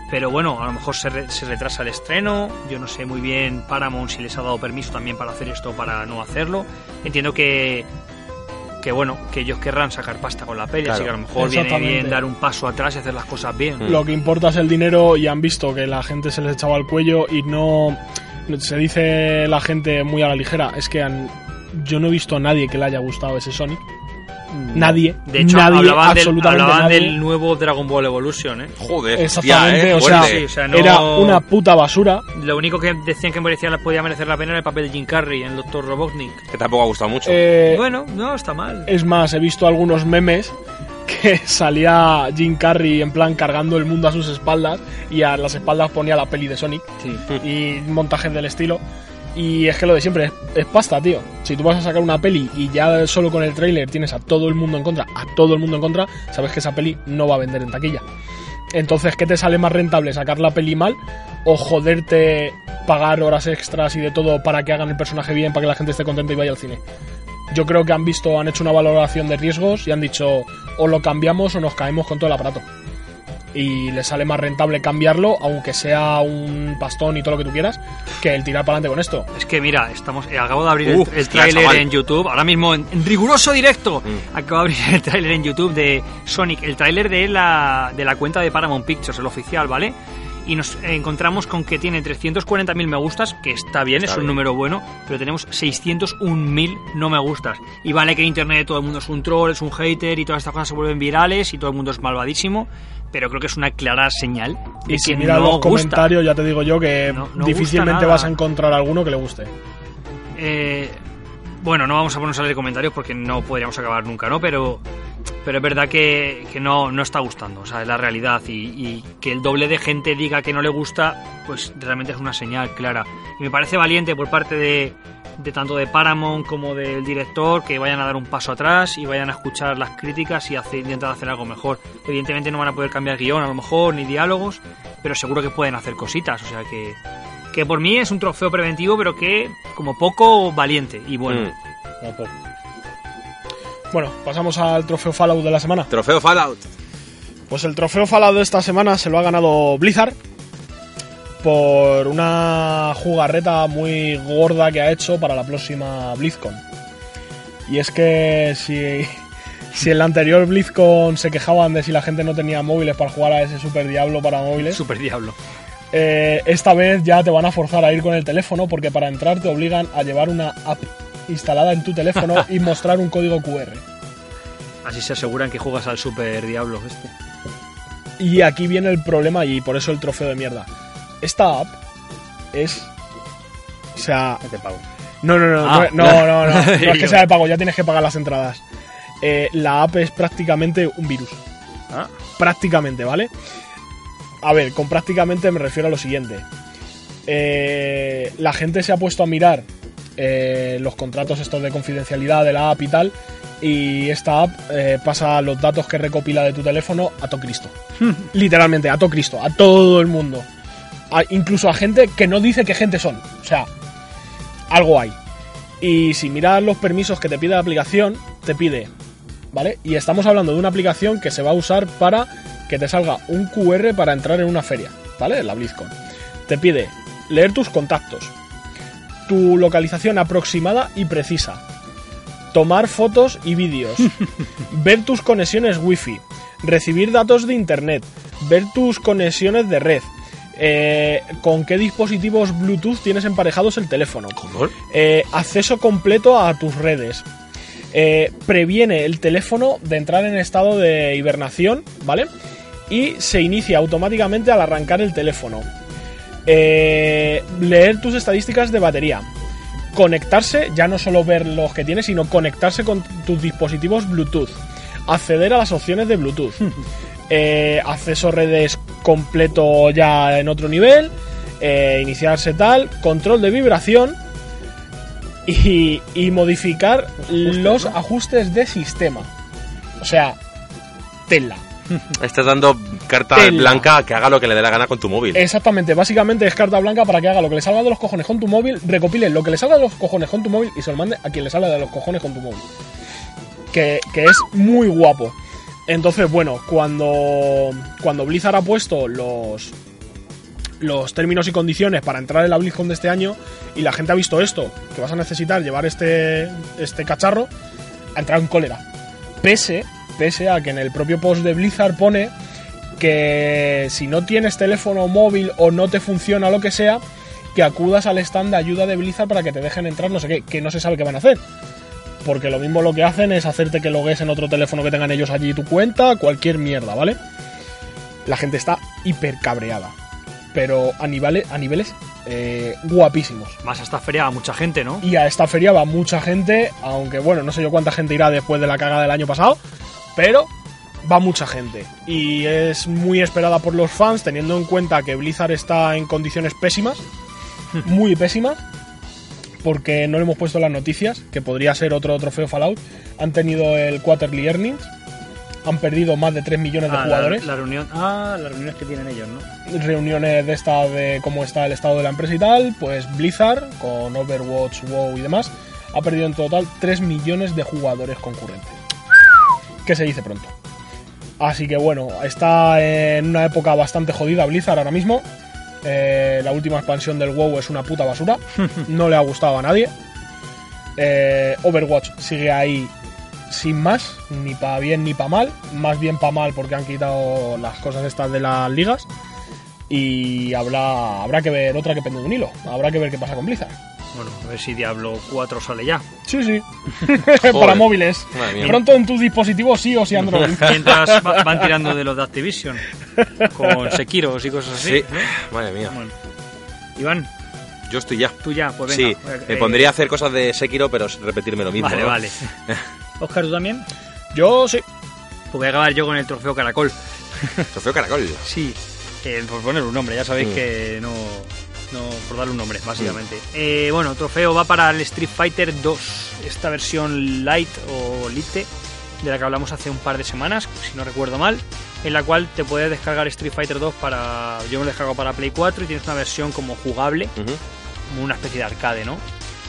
Pero bueno, a lo mejor se, re- se retrasa el estreno. Yo no sé muy bien Paramount si les ha dado permiso también para hacer esto o para no hacerlo. Entiendo que, que bueno, que ellos querrán sacar pasta con la peli, Claro. así que a lo mejor viene bien dar un paso atrás y hacer las cosas bien. Mm. Lo que importa es el dinero y han visto que la gente se les echaba al cuello y no se dice la gente muy a la ligera. Es que han- yo no he visto a nadie que le haya gustado ese Sonic. Nadie. De hecho, nadie, hablaban, del, absolutamente hablaban nadie. del nuevo Dragon Ball Evolution, ¿eh? Joder, Exactamente, hostia, ¿eh? o sea. Sí, o sea, no- Era una puta basura. Lo único que decían que merecía, podía merecer la pena era el papel de Jim Carrey en Doctor Robotnik. Que tampoco ha gustado mucho. Eh, Bueno, no está mal. Es más, he visto algunos memes [laughs] que salía Jim Carrey en plan cargando el mundo a sus espaldas y a las espaldas ponía la peli de Sonic Sí. y montajes del estilo. Y es que lo de siempre es, pasta, tío. Si tú vas a sacar una peli y ya solo con el tráiler tienes a todo el mundo en contra, a todo el mundo en contra, sabes que esa peli no va a vender en taquilla. Entonces, ¿qué te sale más rentable? ¿Sacar la peli mal o joderte pagar horas extras y de todo para que hagan el personaje bien, para que la gente esté contenta y vaya al cine? Yo creo que han visto, han hecho una valoración de riesgos y han dicho o lo cambiamos o nos caemos con todo el aparato. Y les sale más rentable cambiarlo, aunque sea un pastón y todo lo que tú quieras, que el tirar para adelante con esto. Es que mira, estamos, eh, acabo de abrir el- Uf, el, hostia, tráiler en YouTube, ahora mismo en, en riguroso directo. Mm. Acabo de abrir [laughs] el tráiler en YouTube de Sonic, el tráiler de la, de la cuenta de Paramount Pictures, el oficial, ¿vale? Y nos encontramos con que tiene 340.000 me gustas, que está bien, Está es un bien. número bueno, pero tenemos 601.000 no me gustas. Y vale que en internet todo el mundo es un troll, es un hater y todas estas cosas se vuelven virales y todo el mundo es malvadísimo, pero creo que es una clara señal de Y si que miras no los gusta. comentarios, ya te digo yo que No- no difícilmente vas a encontrar alguno que le guste. Eh, bueno, no vamos a ponernos a leer comentarios porque no podríamos acabar nunca, ¿no? Pero, pero es verdad que, que no, no está gustando, o sea, es la realidad. Y, y que el doble de gente diga que no le gusta, pues realmente es una señal clara. Y me parece valiente por parte de, de tanto de Paramount como del director que vayan a dar un paso atrás y vayan a escuchar las críticas y hacer, intentar hacer algo mejor. Evidentemente no van a poder cambiar guion a lo mejor, ni diálogos, pero seguro que pueden hacer cositas, o sea que que por mí es un trofeo preventivo, pero que como poco valiente y bueno. Mm. Bueno, pasamos al trofeo Fallout de la semana. Trofeo Fallout. Pues el trofeo Fallout de esta semana se lo ha ganado Blizzard por una jugarreta muy gorda que ha hecho para la próxima BlizzCon. Y es que si, [laughs] si en la anterior BlizzCon se quejaban de si la gente no tenía móviles para jugar a ese Super Diablo para móviles, Super Diablo. eh, esta vez ya te van a forzar a ir con el teléfono porque para entrar te obligan a llevar una app instalada en tu teléfono y [laughs] mostrar un código QR. Así se aseguran que juegas al Super Diablo este. Y aquí viene el problema y por eso el trofeo de mierda. Esta app es... O sea... te pago. No, no, no, Ah. no, no, no, no, [laughs] no es que sea de pago, ya tienes que pagar las entradas. Eh, la app es prácticamente un virus. Ah. Prácticamente, ¿vale? A ver, con prácticamente me refiero a lo siguiente. Eh, la gente se ha puesto a mirar eh, los contratos estos de confidencialidad de la app y tal. Y esta app eh, pasa los datos que recopila de tu teléfono a todo Cristo. Literalmente, a todo Cristo, a todo el mundo. A- incluso a gente que no dice qué gente son. O sea, algo hay. Y si miras los permisos que te pide la aplicación, te pide, ¿vale? Y estamos hablando de una aplicación que se va a usar para que te salga un QR para entrar en una feria, ¿vale? En la BlizzCon. Te pide leer tus contactos, tu localización aproximada y precisa, tomar fotos y vídeos, [laughs] ver tus conexiones wifi, recibir datos de internet, ver tus conexiones de red, eh, con qué dispositivos Bluetooth tienes emparejados el teléfono, eh, acceso completo a tus redes. Eh, previene el teléfono de entrar en estado de hibernación, ¿vale? Y se inicia automáticamente al arrancar el teléfono. Eh, leer tus estadísticas de batería. Conectarse, ya no solo ver los que tienes, sino conectarse con tus dispositivos Bluetooth. Acceder a las opciones de Bluetooth. Eh, acceso a redes completo ya en otro nivel. eh, iniciarse tal. Control de vibración. Y, y modificar los ajustes de sistema. O sea, tela. Estás dando carta Tela. blanca a que haga lo que le dé la gana con tu móvil. Exactamente, básicamente es carta blanca para que haga lo que le salga de los cojones con tu móvil, recopile lo que le salga de los cojones con tu móvil y se lo mande a quien le salga de los cojones con tu móvil. Que, que es muy guapo. Entonces, bueno, cuando, cuando Blizzard ha puesto los, los términos y condiciones para entrar en la BlizzCon de este año y la gente ha visto esto, que vas a necesitar llevar este, este cacharro, ha entrado en cólera. Pese, pese a que en el propio post de Blizzard pone que si no tienes teléfono móvil o no te funciona lo que sea, que acudas al stand de ayuda de Blizzard para que te dejen entrar, no sé qué, que no se sabe qué van a hacer. Porque lo mismo lo que hacen es hacerte que logues en otro teléfono que tengan ellos allí tu cuenta, cualquier mierda, ¿vale? La gente está hiper cabreada. Pero a niveles, a niveles eh, guapísimos. Más a esta feria va mucha gente, ¿no? Y a esta feria va mucha gente, aunque bueno, no sé yo cuánta gente irá después de la cagada del año pasado, pero va mucha gente. Y es muy esperada por los fans, teniendo en cuenta que Blizzard está en condiciones pésimas, [laughs] muy pésimas. porque no le hemos puesto las noticias, que podría ser otro trofeo Fallout. Han tenido el Quarterly Earnings, han perdido más de 3 millones de Ah, la, jugadores. la reunión. Ah, las reuniones que tienen ellos, ¿no? Reuniones de esta de cómo está el estado de la empresa y tal, pues Blizzard, con Overwatch, WoW y demás, ha perdido en total 3 millones de jugadores concurrentes. Que se dice pronto. Así que bueno, está en una época bastante jodida Blizzard ahora mismo. Eh, la última expansión del WoW es una puta basura. [laughs] No le ha gustado a nadie. Eh, Overwatch sigue ahí sin más, ni para bien ni para mal. Más bien para mal porque han quitado las cosas estas de las ligas. Y habrá, habrá que ver otra que pende de un hilo. Habrá que ver qué pasa con Blizzard. Bueno, a ver si Diablo 4 sale ya. Sí, sí. [laughs] para móviles. Madre mía. Pronto en tus dispositivos sí o sí Android. [laughs] Mientras va- van tirando de los de Activision. Con Sekiros y cosas así. Sí, ¿no? madre mía. Bueno. Iván, Yo estoy ya. tú ya, pues sí, venga. me Eh, pondría a hacer cosas de Sekiro, pero repetirme lo mismo. Vale, ¿no? vale. [laughs] Oscar, ¿tú también? Yo sí. Pues voy a acabar yo con el trofeo Caracol. Trofeo Caracol. Sí, eh, por poner un nombre, ya sabéis Mm. que no, no. por darle un nombre, básicamente. Eh, bueno, trofeo va para el Street Fighter 2, esta versión Light o Lite, de la que hablamos hace un par de semanas, si no recuerdo mal, en la cual te puedes descargar Street Fighter 2 para. Yo me lo descargo para Play 4 y tienes una versión como jugable, como una especie de arcade, ¿no?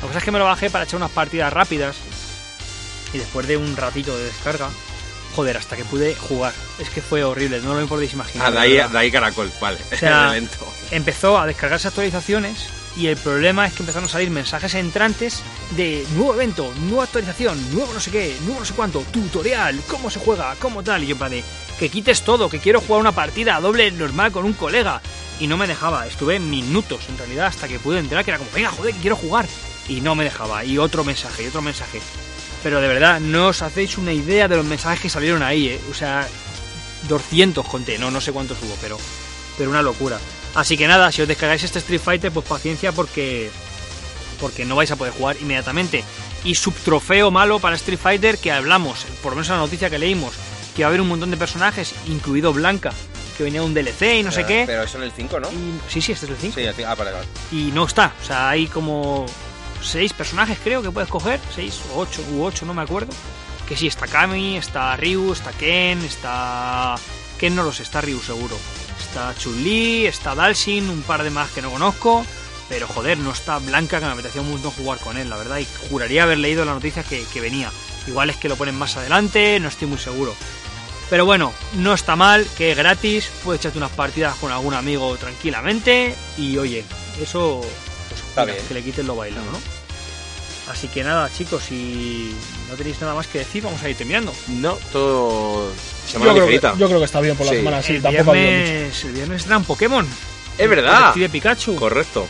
La cosa es que me lo bajé para echar unas partidas rápidas y después de un ratito de descarga, joder, hasta que pude jugar. Es que fue horrible, no lo podéis imaginar. Ah, de ahí, de ahí Caracol, vale. O sea, [laughs] empezó a descargarse actualizaciones y el problema es que empezaron a salir mensajes entrantes de nuevo evento, nueva actualización, nuevo no sé qué, nuevo no sé cuánto, tutorial, cómo se juega, cómo tal. Y yo de, que quites todo, que quiero jugar una partida doble normal con un colega. Y no me dejaba, estuve minutos en realidad hasta que pude entrar, que era como, venga, joder, que quiero jugar. Y no me dejaba, y otro mensaje, y otro mensaje. Pero de verdad, no os hacéis una idea de los mensajes que salieron ahí, ¿eh? O sea, 200 conté, no, no sé cuántos hubo, pero, pero una locura. Así que nada, si os descargáis este Street Fighter, pues paciencia porque, porque no vais a poder jugar inmediatamente. Y subtrofeo malo para Street Fighter que hablamos, por lo menos en la noticia que leímos, que va a haber un montón de personajes, incluido Blanca, que venía un DLC y no sé qué. Pero eso en el 5, ¿no? Y- sí, sí, este es el 5 Sí, el cinco. Ah, vale, vale. y no está. O sea, hay como seis personajes, creo, que puedes coger. Seis o ocho, u ocho, no me acuerdo. Que sí, está Kami, está Ryu, está Ken, está... Ken no lo sé, está Ryu seguro. Está Chun-Li, está Dalsin, un par de más que no conozco. Pero joder, no está Blanca, que me apetecía un montón jugar con él, la verdad. Y juraría haber leído la noticia que, que venía. Igual es que lo ponen más adelante, no estoy muy seguro. Pero bueno, no está mal, que es gratis, puedes echarte unas partidas con algún amigo tranquilamente y oye, eso pues, Está mira, bien. que le quiten lo bailado, ¿no? Así que nada, chicos, si no tenéis nada más que decir, vamos a ir terminando. No, todo. Semana Yo creo, que, yo creo que está bien por la Sí. semana, sí, el, tampoco ha habido mucho. viernes, el viernes traen Pokémon. Es verdad. Detective Pikachu. Correcto.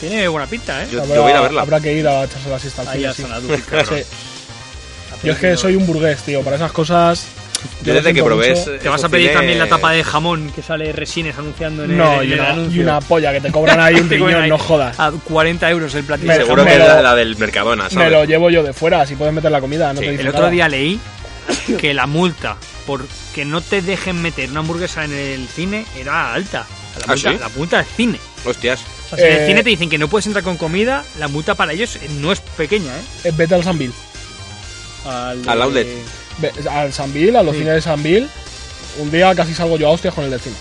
Tiene buena pinta, ¿eh? Yo- Habrá, voy a ir a verla. habrá que ir a echarse la siesta al Ahí cine, a sí. Sanadu, [laughs] cabrón. Sí. Yo es que soy un burgués, tío, para esas cosas. Yo desde que probé. mucho. Te vas a pedir también la tapa de jamón que sale Resines anunciando en el, en y el una, anuncio. y una polla que te cobran ahí un [laughs] riñón, ahí no jodas. A 40 euros el platillo. Me- Seguro me que es lo- la, la del Mercadona, ¿sabes? Me lo llevo yo de fuera, si puedes meter la comida, no Sí, te dice El otro día leí [coughs] que la multa por que no te dejen meter una hamburguesa en el cine era alta. La ¿Ah, multa, sí? la multa del cine. Hostias. O sea, si en Eh, el cine te dicen que no puedes entrar con comida, la multa para ellos eh, no es pequeña, ¿eh? Eh, Vete al Sanville. Al, Al outlet. Ve- Al Sanville, a los Sí. cines de Sanville. Un día casi salgo yo a hostias con el del cine.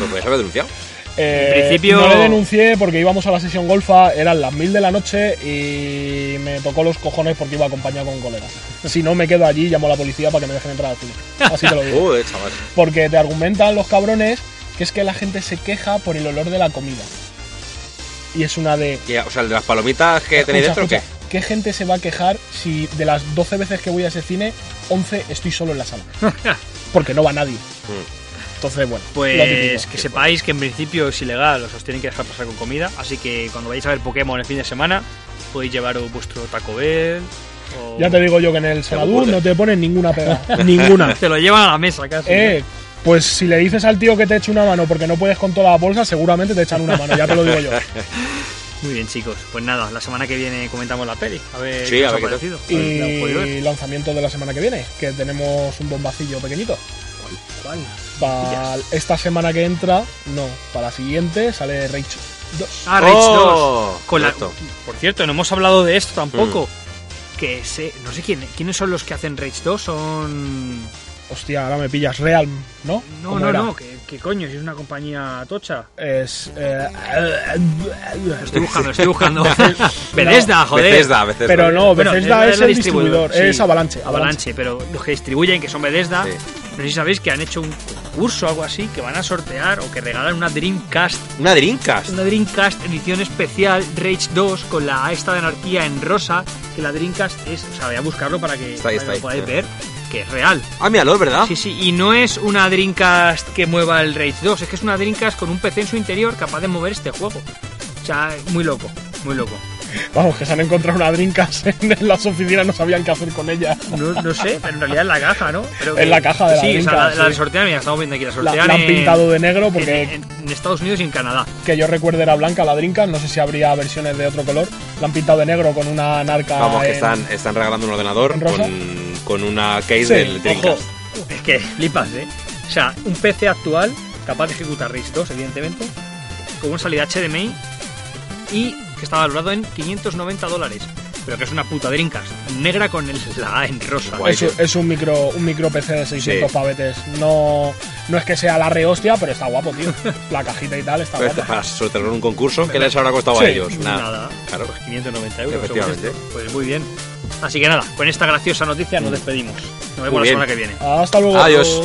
Lo podías haber denunciado. Eh, En principio- No le denuncié porque íbamos a la sesión golfa, eran las mil de la noche y me tocó los cojones porque iba acompañado con un colega. Si no me quedo allí, llamo a la policía para que me dejen entrar al cine. Así te lo digo. Joder, chaval. Porque te argumentan los cabrones que es que la gente se queja por el olor de la comida. Y es una de... O sea, el de las palomitas que tenéis Escucha, dentro, ¿o escucha, ¿qué gente se va a quejar si de las 12 veces que voy a ese cine, 11 estoy solo en la sala? [laughs] Porque no va nadie. Mm. Entonces, bueno. Pues típico. que sepáis que en principio es ilegal, os tienen que dejar pasar con comida, así que cuando vayáis a ver Pokémon el fin de semana, podéis llevaros vuestro Taco Bell o... Ya te digo yo que en el Sanadú burger. no te ponen ninguna pega. [laughs] [laughs] ninguna. Te lo llevan a la mesa casi. Eh, pues si le dices al tío que te eche una mano porque no puedes con toda la bolsa, seguramente te echan una mano, ya te lo digo yo. Muy bien, chicos. Pues nada, la semana que viene comentamos la peli. A ver Sí, qué a ha ver qué tal. parecido. A ver si la hemos podido ver. Y lanzamiento de la semana que viene, que tenemos un bombacillo pequeñito. ¿Cuál? Para esta semana que entra, no, para la siguiente sale Rachel. Ah, Rage Oh, 2. Con la- por cierto, no hemos hablado de esto tampoco. Mm. Que sé, no sé quién, quiénes son los que hacen Rage 2. Son. Hostia, ahora me pillas. Realm, ¿no? No, ¿Cómo no, era? no, que, que coño, si es una compañía tocha. Es. eh, estoy buscando, lo estoy buscando. [laughs] Bethesda, joder. Bethesda, Bethesda. Pero no, Bueno, Bethesda es, el distribuidor, sí. es Avalanche. Avalanche, pero los que distribuyen, que son Bethesda, Sí. no sé si sabéis que han hecho un concurso o algo así, que van a sortear o que regalan una Dreamcast, Una Dreamcast. una Dreamcast edición especial Rage 2 con la esta de anarquía en rosa, que la Dreamcast es, o sea, voy a buscarlo para que, Está ahí, para que está ahí, lo podáis sí. ver, que es real. Ah, míralo, ¿verdad? Sí, sí, y no es una Dreamcast que mueva el Rage 2, es que es una Dreamcast con un PC en su interior capaz de mover este juego. O sea, muy loco, muy loco. Vamos, que se han encontrado una Dreamcast [laughs] en las oficinas, no sabían qué hacer con ella. No, no sé, pero en realidad en la caja, ¿no? Pero En la caja de la Sí, o sea, Dreamcast, la, la sí. sortean, mira, estamos viendo aquí, la La, sortean la han en- pintado de negro porque en, en- en Estados Unidos y en Canadá. que yo recuerdo era blanca la Dreamcast, no sé si habría versiones de otro color. La han pintado de negro con una narca. Vamos, que están, están regalando un ordenador ¿En rosa? con, con una case Sí, del Ojo, Dreamcast. es que flipas, ¿eh? O sea, un PC actual capaz de ejecutar Rage 2, evidentemente, con una salida HDMI y que está valorado en 590 dólares. Pero que es una puta Dreamcast negra con el, la A en rosa. Guay. Es, un- es un micro un micro PC de 600 Sí. pavetes. No, no es que sea la rehostia, pero está guapo, tío. [laughs] La cajita y tal está guapa. para sortear un concurso, ¿qué les habrá costado Sí, a ellos? Nada. Nada. Claro. Pues 590 euros. Efectivamente. Pues muy bien. Así que nada, con esta graciosa noticia nos despedimos. Nos vemos la semana que viene. Hasta luego. Adiós.